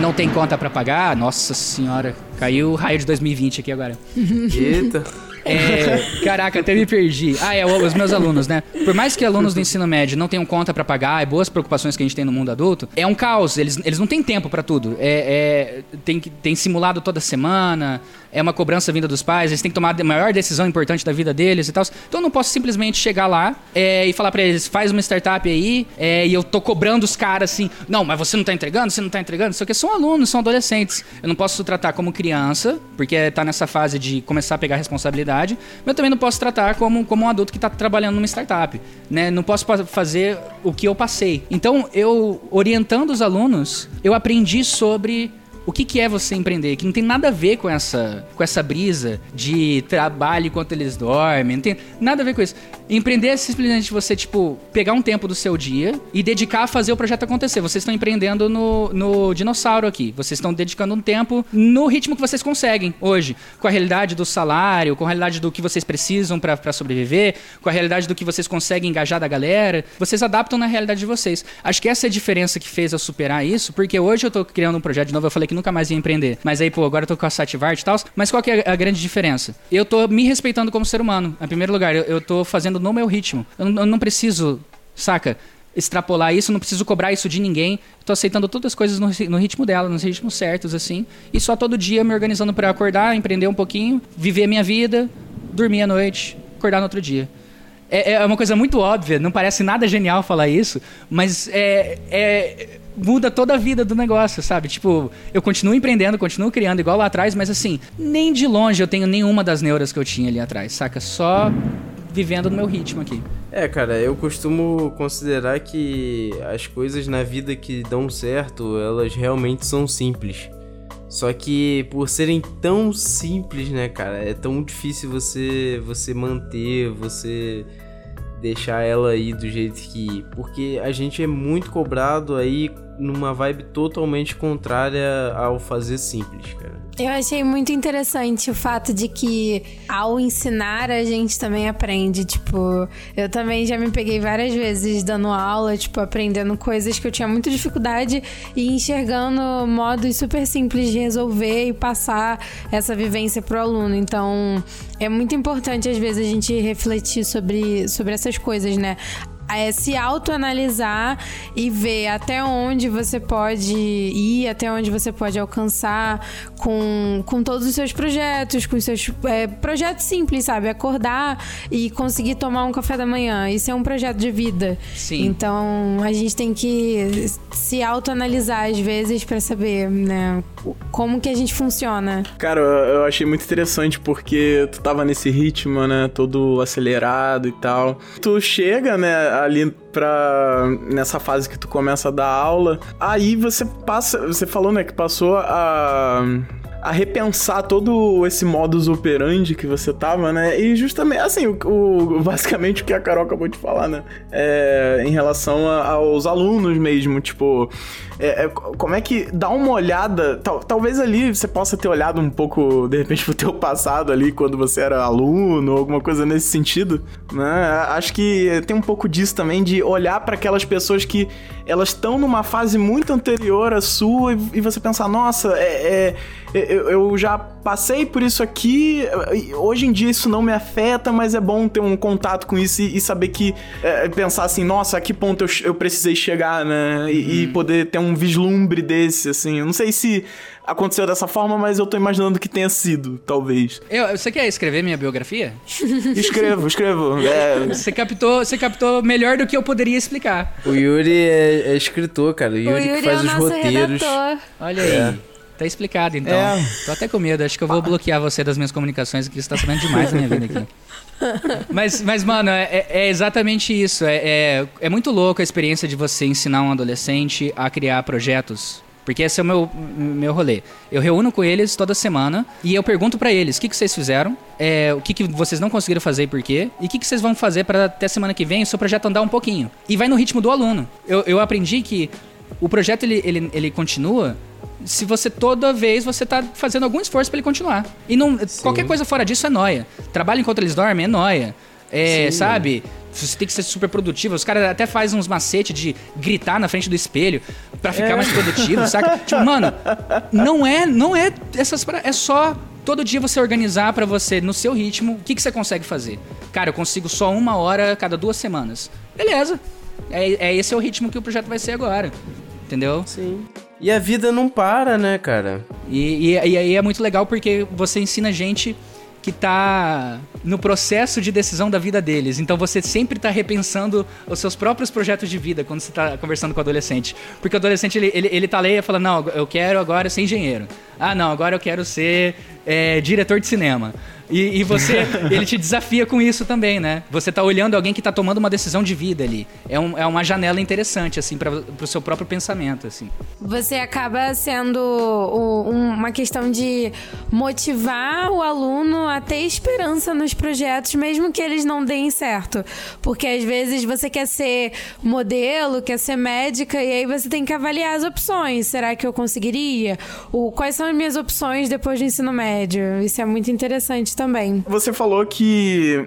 não tem conta para pagar, nossa senhora, caiu o raio de 2020 aqui agora. Eita. É, caraca, até me perdi. Ah, é, os meus alunos, né? Por mais que alunos do ensino médio não tenham conta para pagar e boas preocupações que a gente tem no mundo adulto, é um caos. Eles, eles não têm tempo para tudo. É, é, tem, tem simulado toda semana, é uma cobrança vinda dos pais, eles têm que tomar a maior decisão importante da vida deles e tal. Então eu não posso simplesmente chegar lá é, e falar para eles, faz uma startup aí, é, e eu tô cobrando os caras assim, não, mas você não tá entregando, você não tá entregando, isso aqui são alunos, são adolescentes. Eu não posso tratar como criança, porque tá nessa fase de começar a pegar responsabilidade, mas eu também não posso tratar como, como um adulto que tá trabalhando numa startup, né? Não posso fazer o que eu passei. Então, eu orientando os alunos, eu aprendi sobre o que, que é você empreender, que não tem nada a ver com essa, com essa brisa de trabalho enquanto eles dormem, não tem nada a ver com isso. Empreender é simplesmente você, tipo, pegar um tempo do seu dia e dedicar a fazer o projeto acontecer. Vocês estão empreendendo no, no dinossauro aqui. Vocês estão dedicando um tempo no ritmo que vocês conseguem hoje. Com a realidade do salário, com a realidade do que vocês precisam para sobreviver, com a realidade do que vocês conseguem engajar da galera. Vocês adaptam na realidade de vocês. Acho que essa é a diferença que fez eu superar isso, porque hoje eu tô criando um projeto de novo, eu falei que que nunca mais ia empreender. Mas aí, pô, agora eu tô com a Sativart e tal. Mas qual que é a grande diferença? Eu tô me respeitando como ser humano. Em primeiro lugar, eu, eu tô fazendo no meu ritmo. Eu, eu não preciso, saca? extrapolar isso, não preciso cobrar isso de ninguém. Tô aceitando todas as coisas no, no, ritmo dela, nos ritmos certos, assim. E só todo dia me organizando para acordar, empreender um pouquinho, viver a minha vida, dormir à noite, acordar no outro dia. É, é uma coisa muito óbvia, não parece nada genial falar isso, mas é, é muda toda a vida do negócio, sabe? Tipo, eu continuo empreendendo, continuo criando igual lá atrás, mas assim, nem de longe eu tenho nenhuma das neuras que eu tinha ali atrás, saca? Só vivendo no meu ritmo aqui. É, cara, eu costumo considerar que as coisas na vida que dão certo, elas realmente são simples. Só que por serem tão simples, né, cara, é tão difícil você você manter, você deixar ela aí do jeito que. Porque a gente é muito cobrado aí numa vibe totalmente contrária ao fazer simples, cara. Eu achei muito interessante o fato de que ao ensinar a gente também aprende. Tipo, eu também já me peguei várias vezes dando aula, tipo, aprendendo coisas que eu tinha muita dificuldade e enxergando modos super simples de resolver e passar essa vivência pro aluno. Então, é muito importante às vezes a gente refletir sobre, sobre essas coisas, né? É se autoanalisar e ver até onde você pode ir, até onde você pode alcançar com, com todos os seus projetos, com os seus é, projetos simples, sabe? Acordar e conseguir tomar um café da manhã. Isso é um projeto de vida. Sim. Então a gente tem que se autoanalisar às vezes para saber, né, como que a gente funciona. Cara, eu achei muito interessante porque tu tava nesse ritmo, né, todo acelerado e tal. Tu chega, né, ali pra. nessa fase que tu começa a dar aula. Aí você passa. Você falou, né, que passou a a repensar todo esse modus operandi que você tava, né? E justamente, assim, o, o basicamente o que a Carol acabou de falar, né? É, em relação a, aos alunos mesmo, tipo, é, é, como é que dá uma olhada, tal, talvez ali você possa ter olhado um pouco, de repente, pro teu passado ali, quando você era aluno, alguma coisa nesse sentido, né? Acho que tem um pouco disso também, de olhar para aquelas pessoas que elas estão numa fase muito anterior à sua e, e você pensar, nossa, é, é eu, eu, já passei por isso aqui, hoje em dia isso não me afeta, mas é bom ter um contato com isso e, e saber que, é, pensar assim, nossa, a que ponto eu, eu precisei chegar, né? E, uhum. e, poder ter um vislumbre desse, assim. Eu não sei se aconteceu dessa forma, mas eu tô imaginando que tenha sido, talvez. Eu, você quer escrever minha biografia? escrevo, escrevo. É... Você, captou, você captou melhor do que eu poderia explicar. O Yuri é, é escritor, cara. O Yuri, o Yuri que faz é os roteiros. Redator. Olha aí. Tá explicado, então. É. Tô até com medo. Acho que eu vou bloquear você das minhas comunicações, que você tá sabendo demais da minha vida aqui. Mas, mas mano, é, é, é exatamente isso. É, é, é, muito louco a experiência de você ensinar um adolescente a criar projetos. Porque esse é o meu, meu rolê. Eu reúno com eles toda semana e eu pergunto para eles o que, que vocês fizeram, é, o que, que vocês não conseguiram fazer e por quê, e o que, que vocês vão fazer para até semana que vem o seu projeto andar um pouquinho. E vai no ritmo do aluno. Eu, eu aprendi que o projeto ele, ele, ele continua se você toda vez você tá fazendo algum esforço para ele continuar. E não qualquer coisa fora disso é noia. Trabalho enquanto eles dormem é noia. É, Sim. sabe? Você tem que ser super produtivo. Os caras até fazem uns macetes de gritar na frente do espelho para ficar é. mais produtivo, saca? Tipo, mano, não é, não é essas é só todo dia você organizar para você no seu ritmo. O que, que você consegue fazer? Cara, eu consigo só uma hora a cada duas semanas. Beleza. É, é esse é o ritmo que o projeto vai ser agora. Entendeu? Sim. E a vida não para, né, cara? E, e, e aí é muito legal porque você ensina gente que tá no processo de decisão da vida deles. Então você sempre tá repensando os seus próprios projetos de vida quando você tá conversando com o adolescente. Porque o adolescente, ele, ele, ele tá lá e fala, não, eu quero agora ser engenheiro. Ah, não, agora eu quero ser é, diretor de cinema. E, e, você, ele te desafia com isso também, né? Você tá olhando alguém que tá tomando uma decisão de vida ali. É, um, é uma janela interessante, assim, para o seu próprio pensamento, assim. Você acaba sendo uma questão de motivar o aluno a ter esperança nos projetos, mesmo que eles não deem certo. Porque às vezes você quer ser modelo, quer ser médica, e aí você tem que avaliar as opções. Será que eu conseguiria? O, quais são as minhas opções depois do ensino médio? Isso é muito interessante também. Você falou que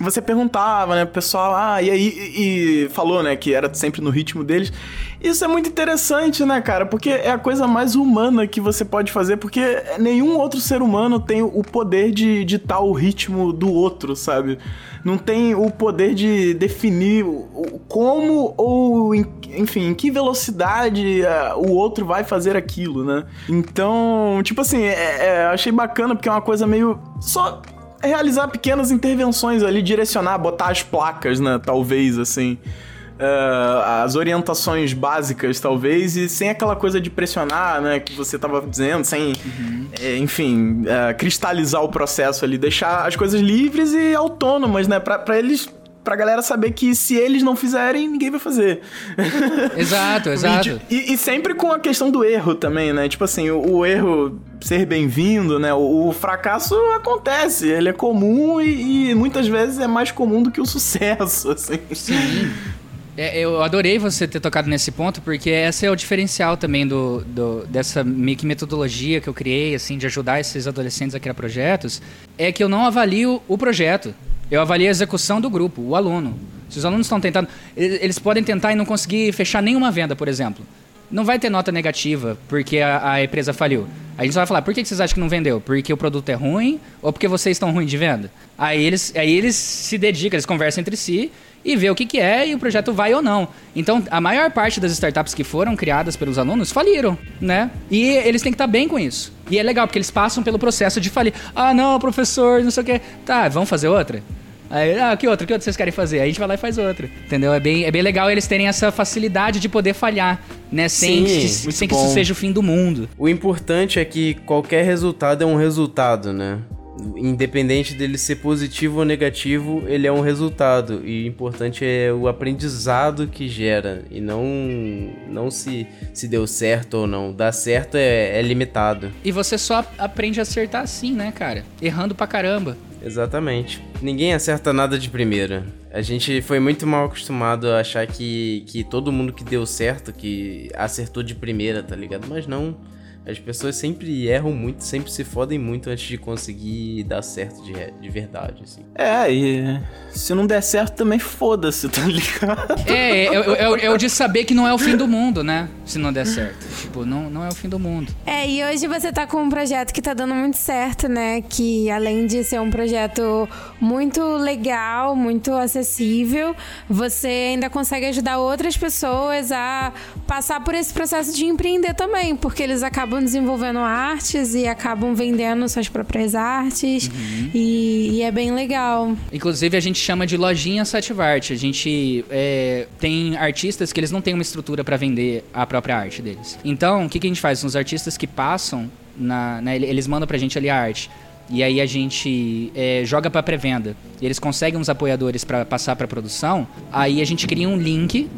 você perguntava, né, pro pessoal, ah, e aí, e, e falou, né, que era sempre no ritmo deles. Isso é muito interessante, né, cara? Porque é a coisa mais humana que você pode fazer, porque nenhum outro ser humano tem o poder de ditar o ritmo do outro, sabe? Não tem o poder de definir como ou, enfim, em que velocidade uh, o outro vai fazer aquilo, né? Então, tipo assim, é, é, achei bacana porque é uma coisa meio. Só realizar pequenas intervenções ali, direcionar, botar as placas, né? Talvez, assim uh, as orientações básicas, talvez, e sem aquela coisa de pressionar, né, que você tava dizendo, sem, uhum. é, enfim, uh, cristalizar o processo ali, deixar as coisas livres e autônomas, né, pra, pra eles pra galera saber que se eles não fizerem, ninguém vai fazer. Exato, exato. e, e, sempre com a questão do erro também, né? Tipo assim, o, o erro ser bem-vindo, né? O, o, fracasso acontece, ele é comum e, e, muitas vezes é mais comum do que o sucesso, assim. Sim. É, eu adorei você ter tocado nesse ponto, porque esse é o diferencial também do, do, dessa meio metodologia que eu criei, assim, de ajudar esses adolescentes a criar projetos, é que eu não avalio o projeto. Eu avalio a execução do grupo, o aluno. Se os alunos estão tentando. Eles podem tentar e não conseguir fechar nenhuma venda, por exemplo. Não vai ter nota negativa porque a, a empresa faliu. A gente só vai falar, por que vocês acham que não vendeu? Porque o produto é ruim ou porque vocês estão ruins de venda? Aí eles, aí eles se dedicam, eles conversam entre si e vê o que, que é e o projeto vai ou não. Então, a maior parte das startups que foram criadas pelos alunos faliram, né? E eles têm que estar bem com isso. E é legal, porque eles passam pelo processo de falir. Ah, não, professor, não sei o quê. Tá, vamos fazer outra? Aí, ah, que outra? Que outra vocês querem fazer? Aí a gente vai lá e faz outra. Entendeu? É bem, é bem legal eles terem essa facilidade de poder falhar, né? Sem, Sim, que, sem que isso seja o fim do mundo. O importante é que qualquer resultado é um resultado, né? Independente dele ser positivo ou negativo, ele é um resultado. E o importante é o aprendizado que gera. E não, não se, se deu certo ou não. Dar certo é, é limitado. E você só aprende a acertar assim, né, cara? Errando pra caramba. Exatamente. Ninguém acerta nada de primeira. A gente foi muito mal acostumado a achar que, que todo mundo que deu certo, que acertou de primeira, tá ligado? Mas não. As pessoas sempre erram muito, sempre se fodem muito antes de conseguir dar certo de, de verdade, assim. É, e se não der certo também foda-se, tá ligado? É, é, é, é, o de saber que não é o fim do mundo, né? Se não der certo. Tipo, não, não é o fim do mundo. É, e hoje você tá com um projeto que tá dando muito certo, né? Que além de ser um projeto muito legal, muito acessível, você ainda consegue ajudar outras pessoas a passar por esse processo de empreender também, porque eles acabam desenvolvendo artes e acabam vendendo suas próprias artes uhum. e, e, é bem legal. Inclusive a gente chama de lojinha Sativarte. A gente é, tem artistas que eles não têm uma estrutura para vender a própria arte deles. Então o que, que a gente faz? Os artistas que passam na, né, eles mandam pra gente ali a arte. E aí a gente é, joga para pré-venda. Eles conseguem uns apoiadores para passar para produção. Aí a gente cria um link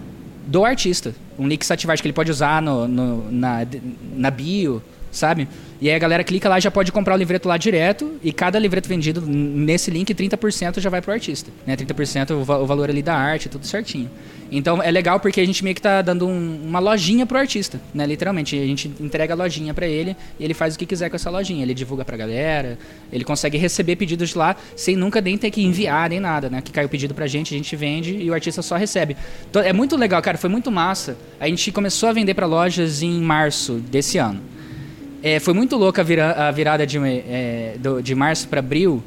do artista. Um link Sativarte que ele pode usar no, no, na, na bio, sabe? E aí a galera clica lá e já pode comprar o livreto lá direto. E cada livreto vendido nesse link, 30% já vai pro artista. Né? 30% o, o valor ali da arte, tudo certinho. Então é legal porque a gente meio que tá dando um, uma lojinha pro artista, né? Literalmente. A gente entrega a lojinha para ele e ele faz o que quiser com essa lojinha. Ele divulga pra galera, ele consegue receber pedidos de lá sem nunca nem ter que enviar nem nada, né? Que cai o pedido pra gente, a gente vende e o artista só recebe. Então, é muito legal, cara. Foi muito massa. A gente começou a vender para lojas em março desse ano. É, foi muito louca a, vira, a virada de, é, do, de março para abril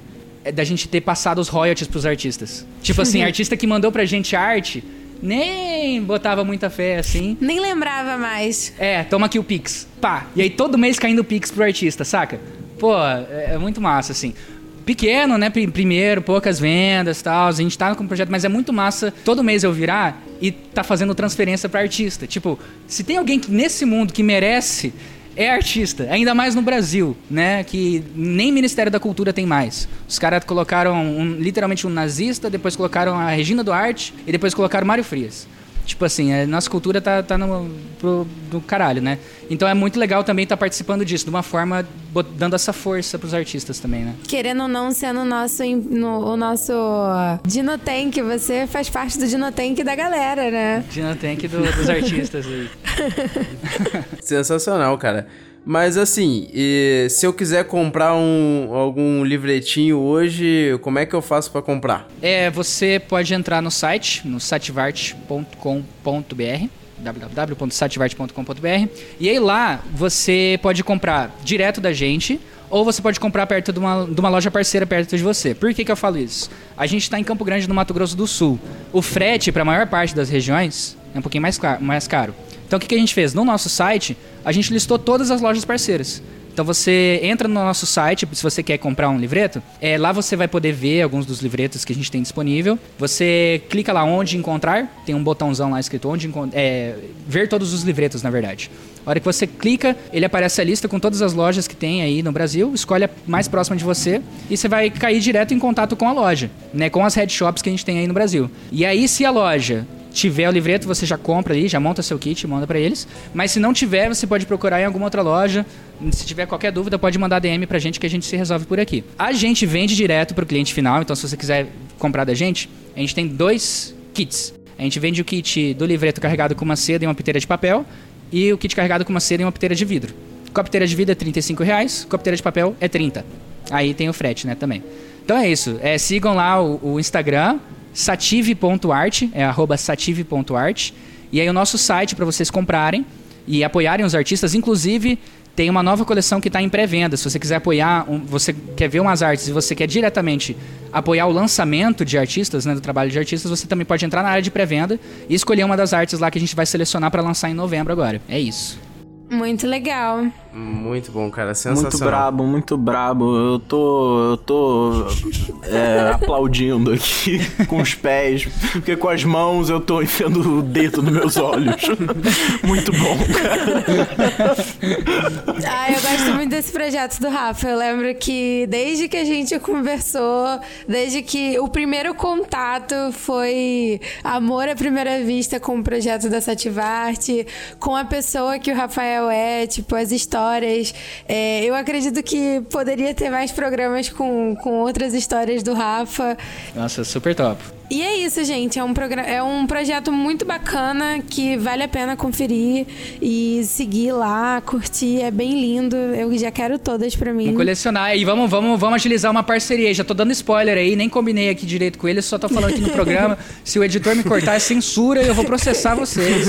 é, da gente ter passado os royalties pros artistas. Tipo assim, artista que mandou pra gente arte nem botava muita fé assim. Nem lembrava mais. É, toma aqui o Pix. Pá. E aí todo mês caindo o Pix pro artista, saca? Pô, é, é muito massa, assim pequeno, né? Primeiro, poucas vendas tal. A gente tá com um projeto, mas é muito massa todo mês eu virar e tá fazendo transferência para artista. Tipo, se tem alguém que, nesse mundo que merece é artista, ainda mais no Brasil, né? Que nem Ministério da Cultura tem mais. Os caras colocaram um, literalmente um nazista, depois colocaram a Regina Duarte e depois colocaram Mário Frias. Tipo assim, a nossa cultura tá, tá no, pro, do caralho, né? Então é muito legal também estar tá participando disso, de uma forma dando essa força pros artistas também, né? Querendo ou não, sendo o nosso, no, o nosso Dinotank, você faz parte do Dinotank da galera, né? Dinotank do, dos artistas aí. Sensacional, cara. Mas assim, se eu quiser comprar um, algum livretinho hoje, como é que eu faço para comprar? É, você pode entrar no site, no sativart.com.br www.sativart.com.br e aí lá você pode comprar direto da gente ou você pode comprar perto de uma, de uma loja parceira perto de você. Por que, que eu falo isso? A gente está em Campo Grande, no Mato Grosso do Sul. O frete para a maior parte das regiões é um pouquinho mais, mais caro. Então o que, que a gente fez? No nosso site, a gente listou todas as lojas parceiras. Então você entra no nosso site, se você quer comprar um livreto, é, lá você vai poder ver alguns dos livretos que a gente tem disponível. Você clica lá onde encontrar, tem um botãozão lá escrito onde é, ver todos os livretos, na verdade. A hora que você clica, ele aparece a lista com todas as lojas que tem aí no Brasil, escolhe a mais próxima de você e você vai cair direto em contato com a loja, né, com as headshops que a gente tem aí no Brasil. E aí se a loja tiver o livreto, você já compra ali, já monta seu kit, manda para eles. Mas se não tiver, você pode procurar em alguma outra loja. Se tiver qualquer dúvida, pode mandar DM pra gente que a gente se resolve por aqui. A gente vende direto pro cliente final, então se você quiser comprar da gente, a gente tem dois kits. A gente vende o kit do livreto carregado com uma seda e uma piteira de papel e o kit carregado com uma seda e uma piteira de vidro. Com a piteira de vidro é 35 reais, com a piteira de papel é 30. Aí tem o frete, né, também. Então é isso. É, sigam lá o, o Instagram, sative.art, é arroba sative.art. E aí o nosso site para vocês comprarem e apoiarem os artistas. Inclusive, tem uma nova coleção que está em pré-venda. Se você quiser apoiar, um, você quer ver umas artes e você quer diretamente apoiar o lançamento de artistas, né, do trabalho de artistas, você também pode entrar na área de pré-venda e escolher uma das artes lá que a gente vai selecionar para lançar em novembro agora. É isso. Muito legal. Muito bom, cara. Sensacional. Muito brabo, muito brabo. Eu tô. Eu tô. é, aplaudindo aqui com os pés. Porque com as mãos eu tô enfiando o dedo nos meus olhos. muito bom, cara. Ah, eu gosto muito desse projeto do Rafa. Eu lembro que desde que a gente conversou, desde que o primeiro contato foi amor à primeira vista com o projeto da Sativarte, com a pessoa que o Rafael é, tipo, as histórias. É, eu acredito que poderia ter mais programas com, com outras histórias do Rafa. Nossa, super top. E é isso, gente. É um, programa, é um projeto muito bacana que vale a pena conferir e seguir lá, curtir. É bem lindo. Eu já quero todas pra mim. Vamos colecionar. E vamos, vamos, vamos agilizar uma parceria. Já tô dando spoiler aí, nem combinei aqui direito com ele, só tô falando aqui no programa. Se o editor me cortar, é censura e eu vou processar vocês.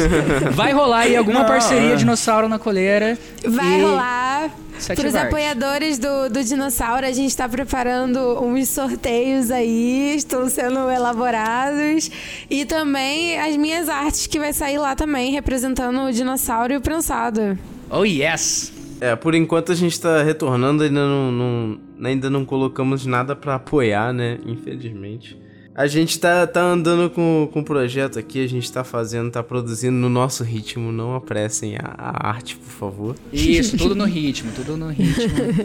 Vai rolar aí alguma Não, parceria é. dinossauro na coleira. Vai E- rolar. Sete Para os apoiadores do, do Dinossauro, a gente está preparando uns sorteios aí, estão sendo elaborados. E também as minhas artes que vai sair lá também, representando o dinossauro e o prensado. Oh, yes! É, por enquanto a gente tá retornando, ainda não, não- ainda não colocamos nada pra apoiar, né? Infelizmente. A gente tá, tá andando com, com o projeto aqui, a gente tá fazendo, tá produzindo no nosso ritmo. Não apressem a, a arte, por favor. Isso, tudo no ritmo, tudo no ritmo.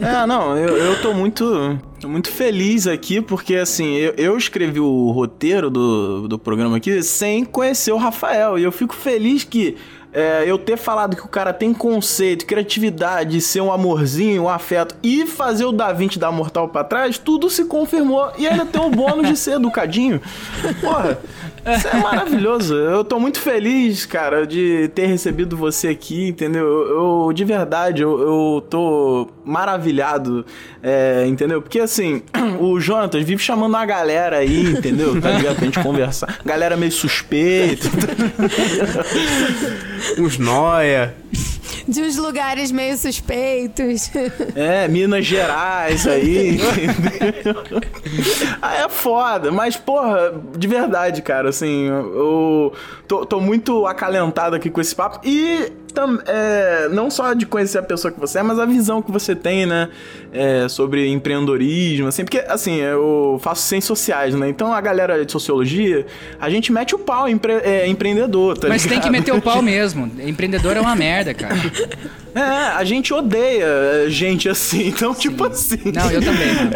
É, não, eu, eu tô muito, tô muito feliz aqui, porque assim, eu, eu escrevi o roteiro do, do programa aqui sem conhecer o Rafael. E eu fico feliz que é, eu ter falado que o cara tem conceito, criatividade, ser um amorzinho, um afeto e fazer o Da Vinci dar mortal pra trás, tudo se confirmou. E ainda tem o bônus de ser educadinho. Porra, isso é maravilhoso. Eu tô muito feliz, cara, de ter recebido você aqui, entendeu? Eu, de verdade, eu, eu tô maravilhado, é, entendeu? Porque assim, o Jonatas vive chamando uma galera aí, entendeu? Tá ligado? Pra gente conversar. Galera meio suspeita. Uns noia. De uns lugares meio suspeitos. É, Minas Gerais aí? Ah, é foda, mas porra, de verdade, cara, assim, eu tô, tô muito acalentado aqui com esse papo e tam- é, não só de conhecer a pessoa que você é, mas a visão que você tem, né, é, sobre empreendedorismo, assim, porque, assim, eu faço ciências sociais, né, então a galera de sociologia, a gente mete o pau em empre- é, empreendedor, tá Mas tem ligado? que meter o pau mesmo. Empreendedor é uma merda, cara. É, a gente odeia é, gente assim, então, tipo assim. Não, eu também, mano.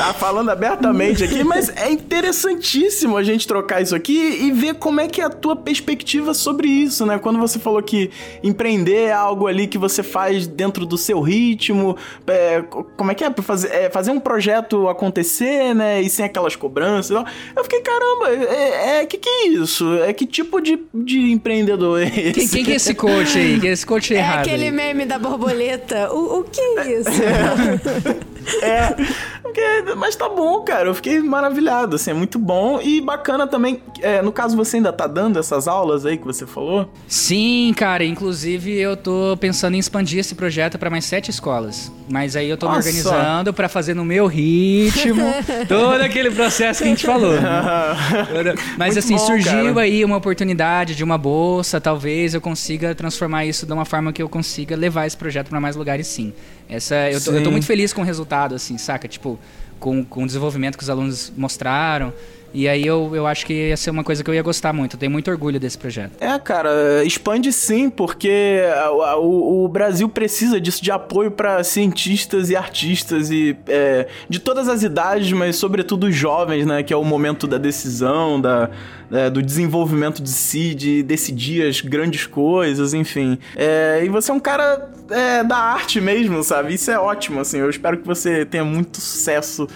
Ah, falando abertamente aqui, mas é interessantíssimo a gente trocar isso aqui e ver como é que é a tua perspectiva sobre isso, né? Quando você falou que empreender é algo ali que você faz dentro do seu ritmo, é, co- como é que é? Fazer, é, fazer um projeto acontecer, né? E sem aquelas cobranças e tal. Eu fiquei, caramba, é, é que que é isso? É que tipo de, de empreendedor é esse? Quem, quem que é esse coach aí? É esse coach É errado? aquele aí? meme da borboleta. O, o que é isso? É, porque- mas tá bom, cara. Eu fiquei maravilhado, assim, é muito bom e bacana também. é, no caso, você ainda tá dando essas aulas aí que você falou? Sim, cara. Inclusive, eu tô pensando em expandir esse projeto pra mais sete escolas. Mas aí eu tô me Nossa. organizando pra fazer no meu ritmo todo aquele processo que a gente falou. né? Mas Muito assim, bom, surgiu cara. aí uma oportunidade de uma bolsa. Talvez eu consiga transformar isso de uma forma que eu consiga levar esse projeto pra mais lugares, sim. Essa, eu, tô, eu tô muito feliz com o resultado, assim, saca? Tipo, com, com o desenvolvimento que os alunos mostraram. E aí eu, eu acho que ia ser uma coisa que eu ia gostar muito. Eu tenho muito orgulho desse projeto. É, cara, expande sim, porque o, o Brasil precisa disso, de apoio pra cientistas e artistas e é, de todas as idades, mas sobretudo os jovens, né? Que é o momento da decisão, da, é, do desenvolvimento de si, de decidir as grandes coisas, enfim. É, e você é um cara é, da arte mesmo, sabe? Isso é ótimo, assim. Eu espero que você tenha muito sucesso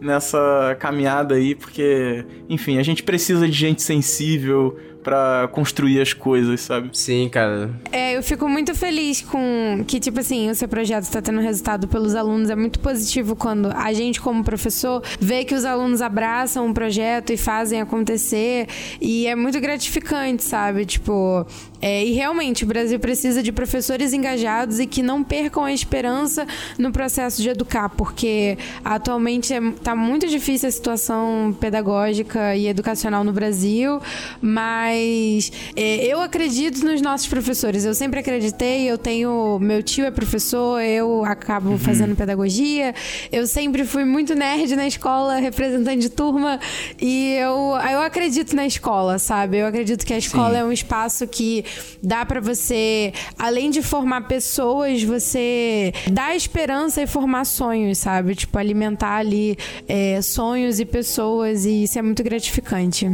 nessa caminhada aí, porque, enfim, a gente precisa de gente sensível para construir as coisas, sabe? Sim, cara. É, eu fico muito feliz com que, tipo assim, o seu projeto está tendo resultado pelos alunos. É muito positivo quando a gente, como professor, vê que os alunos abraçam o projeto e fazem acontecer. E é muito gratificante, sabe? Tipo, é, e realmente o Brasil precisa de professores engajados e que não percam a esperança no processo de educar, porque atualmente está é, muito difícil a situação pedagógica e educacional no Brasil, mas é, eu acredito nos nossos professores. Eu sempre acreditei. Eu tenho meu tio é professor, eu acabo uhum. fazendo pedagogia. Eu sempre fui muito nerd na escola, representante de turma, e eu, eu acredito na escola, sabe? Eu acredito que a escola Sim. é um espaço que dá para você, além de formar pessoas, você dá esperança e formar sonhos, sabe? Tipo, alimentar ali é, sonhos e pessoas, e isso é muito gratificante.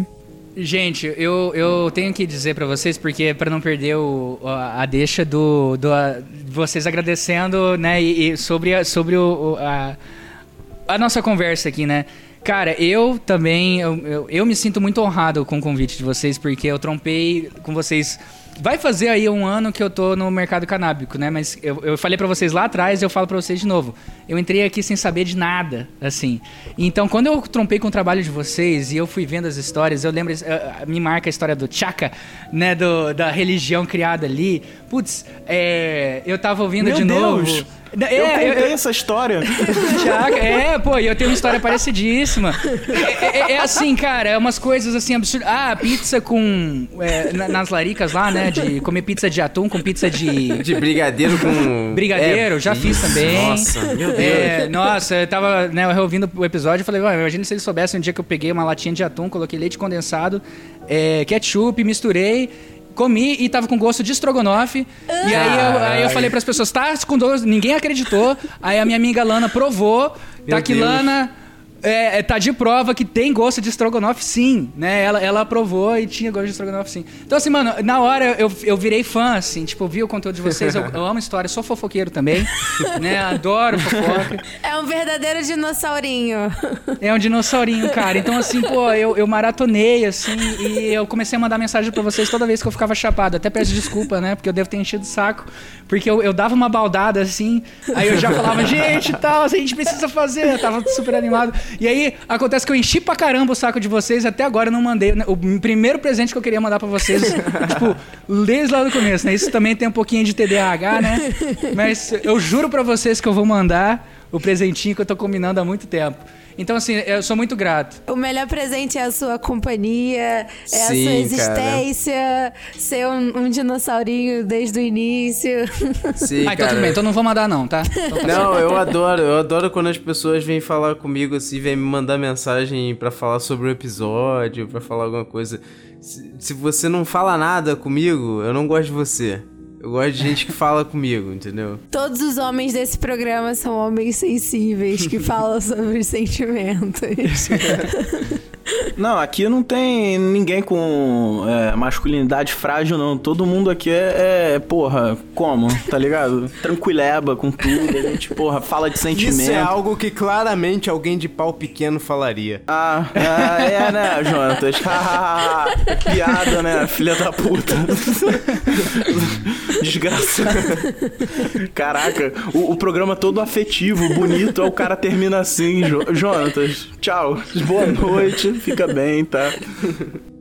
Gente, eu, eu tenho que dizer para vocês, porque para não perder o, a, a deixa do, do a, vocês agradecendo, né, e, e sobre, a, sobre o, a, a nossa conversa aqui, né? Cara, eu também, eu, eu, eu, me sinto muito honrado com o convite de vocês, porque eu trompei com vocês Vai fazer aí um ano que eu tô no mercado canábico, né? Mas eu, eu falei para vocês lá atrás e eu falo para vocês de novo. Eu entrei aqui sem saber de nada, assim. Então, quando eu trompei com o trabalho de vocês e eu fui vendo as histórias, eu lembro, uh, me marca a história do Chaka, né? Do, da religião criada ali. Putz, é, eu tava ouvindo Meu de Deus. novo. É, eu contei eu, essa história. Chaka, é, pô, e eu tenho uma história parecidíssima. É, é, é, assim, cara, é umas coisas assim absurdas. Ah, pizza com. É, nas laricas lá, né? De comer pizza de atum com pizza de. De brigadeiro com. Brigadeiro, já fiz também. Nossa, meu Deus. É, nossa, eu tava, né, ouvindo o episódio e falei, imagina se eles soubessem um dia que eu peguei uma latinha de atum, coloquei leite condensado, é, ketchup, misturei comi e tava com gosto de estrogonofe. Ah. E aí eu, aí eu falei para as pessoas, tá com gosto, ninguém acreditou. Aí a minha amiga Lana provou, tá que Lana é, é, tá de prova que tem gosto de estrogonofe, sim, né? Ela, ela aprovou e tinha gosto de estrogonofe, sim. Então, assim, mano, na hora eu, eu virei fã, assim, tipo, vi o conteúdo de vocês, eu, eu amo história, sou fofoqueiro também, né? Adoro fofoca. É um verdadeiro dinossaurinho. É um dinossaurinho, cara. Então, assim, pô, eu, eu maratonei, assim, e eu comecei a mandar mensagem para vocês toda vez que eu ficava chapado. Até peço desculpa, né? Porque eu devo ter enchido o saco. Porque eu, eu dava uma baldada, assim, aí eu já falava, gente, tal, a gente precisa fazer. Eu tava super animado. E aí, acontece que eu enchi pra caramba o saco de vocês, até agora eu não mandei. Né? O primeiro presente que eu queria mandar pra vocês, tipo, desde lá do começo, né? Isso também tem um pouquinho de TDAH, né? Mas eu juro pra vocês que eu vou mandar o presentinho que eu tô combinando há muito tempo. Então, assim, eu sou muito grato. O melhor presente é a sua companhia, é Sim, a sua existência, cara. ser um, um, dinossaurinho desde o início. Sim, ah, então tudo bem, então não vou mandar não, tá? Não, eu adoro, eu adoro quando as pessoas vêm falar comigo assim, vêm me mandar mensagem para falar sobre o episódio, para falar alguma coisa. Se, se você não fala nada comigo, eu não gosto de você. Eu gosto de gente que fala comigo, entendeu? Todos os homens desse programa são homens sensíveis que falam sobre sentimentos. Não, aqui não tem ninguém com é, masculinidade frágil, não. Todo mundo aqui é, é, porra, como? Tá ligado? Tranquileba com tudo. A gente, porra, fala de sentimento. Isso é algo que claramente alguém de pau pequeno falaria. Ah, ah é, né, Jonatas? Piada, né, filha da puta. Desgraça. Caraca, o, o, programa todo afetivo, bonito, o cara termina assim, jo Jonatas. Tchau, boa noite fica bem, tá?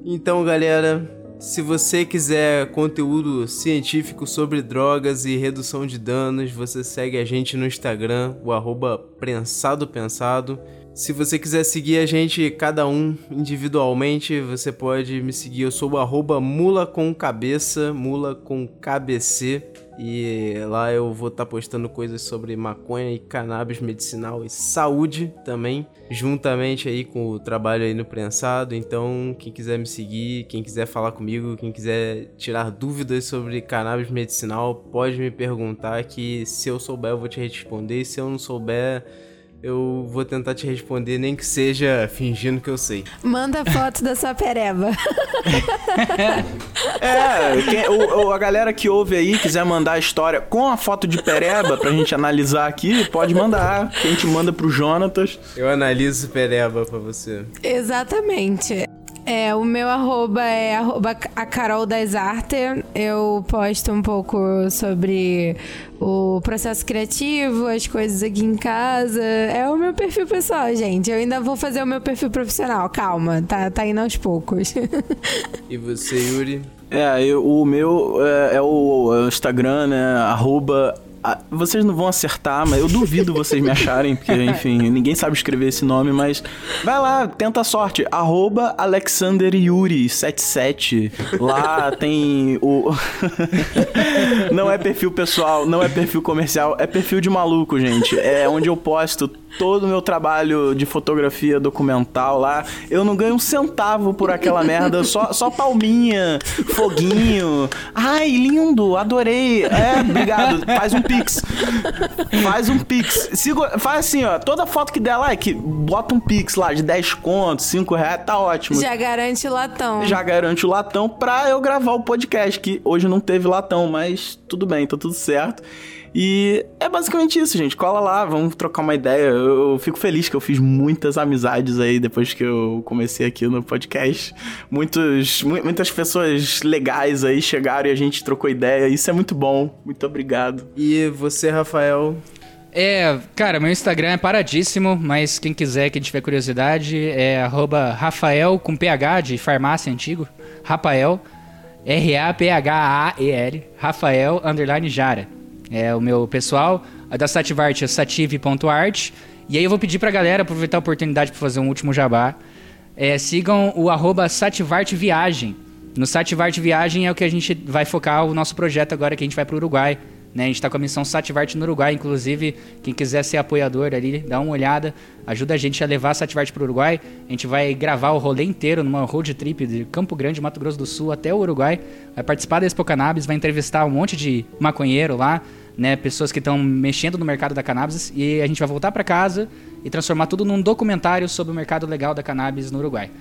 Então, galera, se você quiser conteúdo científico sobre drogas e redução de danos, você segue a gente no Instagram, o arroba Prensado Pensado. Se você quiser seguir a gente, cada um individualmente, você pode me seguir. Eu sou o arroba mula com cabeça, mula com KBC. E lá eu vou estar tá postando coisas sobre maconha e cannabis medicinal e saúde também, juntamente aí com o trabalho aí no prensado. Então, quem quiser me seguir, quem quiser falar comigo, quem quiser tirar dúvidas sobre cannabis medicinal, pode me perguntar que se eu souber eu vou te responder. Se eu não souber, eu vou tentar te responder, nem que seja fingindo que eu sei. Manda foto da sua pereba. É, quem- o- o- a galera que ouve aí, quiser mandar a história com a foto de pereba pra gente analisar aqui, pode mandar. Que a gente manda pro Jonatas. Eu analiso pereba pra você. Exatamente. É, o meu arroba é arroba a Carol das Artes. Eu posto um pouco sobre o processo criativo, as coisas aqui em casa. É o meu perfil pessoal, gente. Eu ainda vou fazer o meu perfil profissional. Calma, tá, tá indo aos poucos. E você, Yuri? É, eu- o meu é, é o, é o Instagram, né? Arroba. A- vocês não vão acertar, mas eu duvido vocês me acharem, porque, enfim, ninguém sabe escrever esse nome, mas vai lá, tenta a sorte. Arroba Alexander Yuri 77. Lá tem o. não é perfil pessoal, não é perfil comercial, é perfil de maluco, gente. É onde eu posto todo o meu trabalho de fotografia documental lá. Eu não ganho um centavo por aquela merda, só, só palminha, foguinho. Ai, lindo, adorei. É, obrigado. Faz um pix. Faz um pix. Faz assim, ó, toda foto que der like, bota um pix lá de 10 contos, 5 reais, tá ótimo. Já garante latão. Já garante o latão pra eu gravar o podcast, que hoje não teve latão, mas tudo bem, tá tudo certo. E é basicamente isso, gente. Cola lá, vamos trocar uma ideia. Eu, eu fico feliz que eu fiz muitas amizades aí depois que eu comecei aqui no podcast. Muitos, mu- muitas pessoas legais aí chegaram e a gente trocou ideia. Isso é muito bom. Muito obrigado. E você, Rafael? É, cara, meu Instagram é paradíssimo, mas quem quiser, quem tiver curiosidade, é arroba Rafael com PH de farmácia antigo. Rafael, R-A-P-H-A-E-L, Rafael underline Jara. É o meu pessoal. Da Sativart é sative.art. E aí eu vou pedir pra galera aproveitar a oportunidade para fazer um último jabá. É, sigam o arroba. No Sativart Viagem é o que a gente vai focar o nosso projeto agora que a gente vai pro Uruguai. Né? A gente está com a missão Sativart no Uruguai, inclusive, quem quiser ser apoiador ali, dá uma olhada, ajuda a gente a levar a Sativart para o Uruguai. A gente vai gravar o rolê inteiro numa road trip de Campo Grande, Mato Grosso do Sul até o Uruguai. Vai participar da Expo Cannabis, vai entrevistar um monte de maconheiro lá, né? Pessoas que estão mexendo no mercado da cannabis e a gente vai voltar para casa e transformar tudo num documentário sobre o mercado legal da cannabis no Uruguai.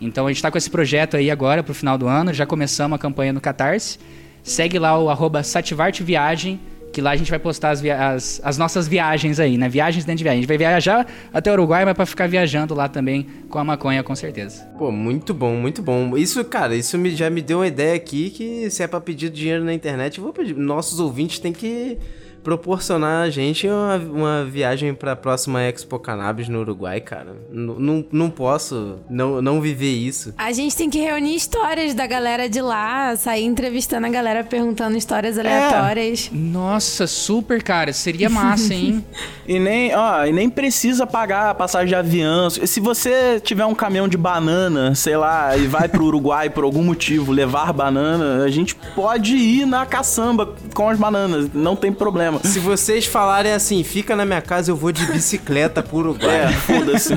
Então a gente está com esse projeto aí agora pro final do ano, já começamos a campanha no Catarse. Segue lá o arroba Sativartviagem, que lá a gente vai postar as, as- as nossas viagens aí, né? Viagens dentro de viagem. A gente vai viajar até o Uruguai, mas pra ficar viajando lá também com a maconha, com certeza. Pô, muito bom, muito bom. Isso, cara, isso me- já me deu uma ideia aqui que se é pra pedir dinheiro na internet, vou pedir. Nossos ouvintes têm que proporcionar a gente uma, uma viagem pra próxima Expo Cannabis no Uruguai, cara. N- Não, não posso não, não viver isso. A gente tem que reunir histórias da galera de lá, sair entrevistando a galera, perguntando histórias aleatórias. Nossa, super, cara. Seria massa, hein? E nem, ó, e nem precisa pagar a passagem de avião. Se você tiver um caminhão de banana, sei lá, e vai pro Uruguai por algum motivo levar banana, a gente pode ir na caçamba com as bananas, não tem problema. Se vocês falarem assim, fica na minha casa, eu vou de bicicleta pro É, Uruguai. foda-se.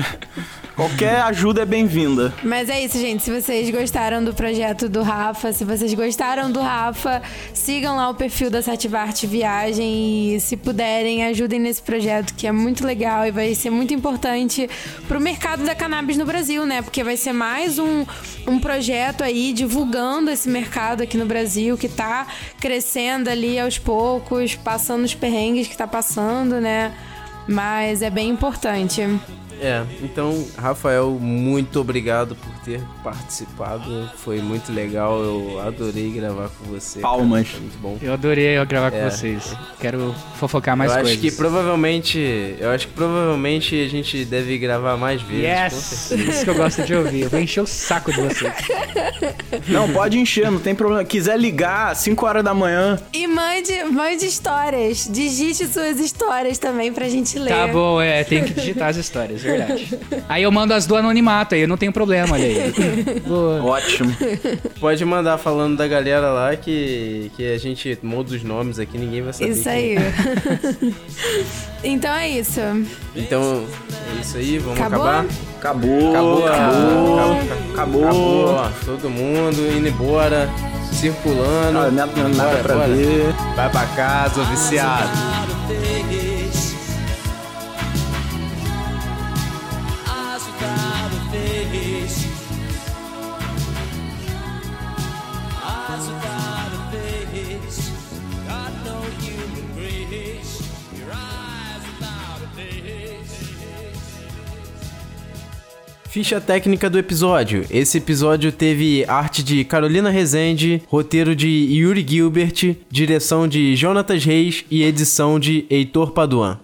Qualquer ajuda é bem-vinda. Mas é isso, gente. Se vocês gostaram do projeto do Rafa, se vocês gostaram do Rafa, sigam lá o perfil da Sativarte Viagem e, se puderem, ajudem nesse projeto que é muito legal e vai ser muito importante pro mercado da cannabis no Brasil, né? Porque vai ser mais um, um projeto aí divulgando esse mercado aqui no Brasil que tá crescendo ali aos poucos, passando os perrengues que tá passando, né? Mas é bem importante. É, então, Rafael, muito obrigado por ter participado. Foi muito legal, eu adorei gravar com você. cara. Palmas. Foi muito bom. Eu adorei gravar com É. vocês. Quero fofocar mais eu coisas. acho que provavelmente, eu acho que provavelmente a gente deve gravar mais vezes. com Yes! Isso que eu gosto de ouvir. Eu vou encher o saco de vocês. Não, pode encher, não tem problema. Quiser ligar às 5 horas da manhã, E mande, mande histórias. Digite suas histórias também pra gente ler. Tá bom, é, tem que digitar as histórias, verdade. Aí eu mando as do anonimato, aí eu não tenho problema, olha aí. Boa. ótimo. Pode mandar falando da galera lá que, que a gente muda os nomes aqui, ninguém vai saber. Isso aí. é. então é isso. Então, é isso aí, vamos Acabou? acabar? Acabou, Acabou, acabou. acabou, acabou. Todo mundo indo embora, circulando. Ah, nada, nada Bora, pra bora. ver. Vai pra casa, viciado. Ficha técnica do episódio. Esse episódio teve arte de Carolina Rezende, roteiro de Yuri Gilbert, direção de Jonatas Reis e edição de Heitor Paduan.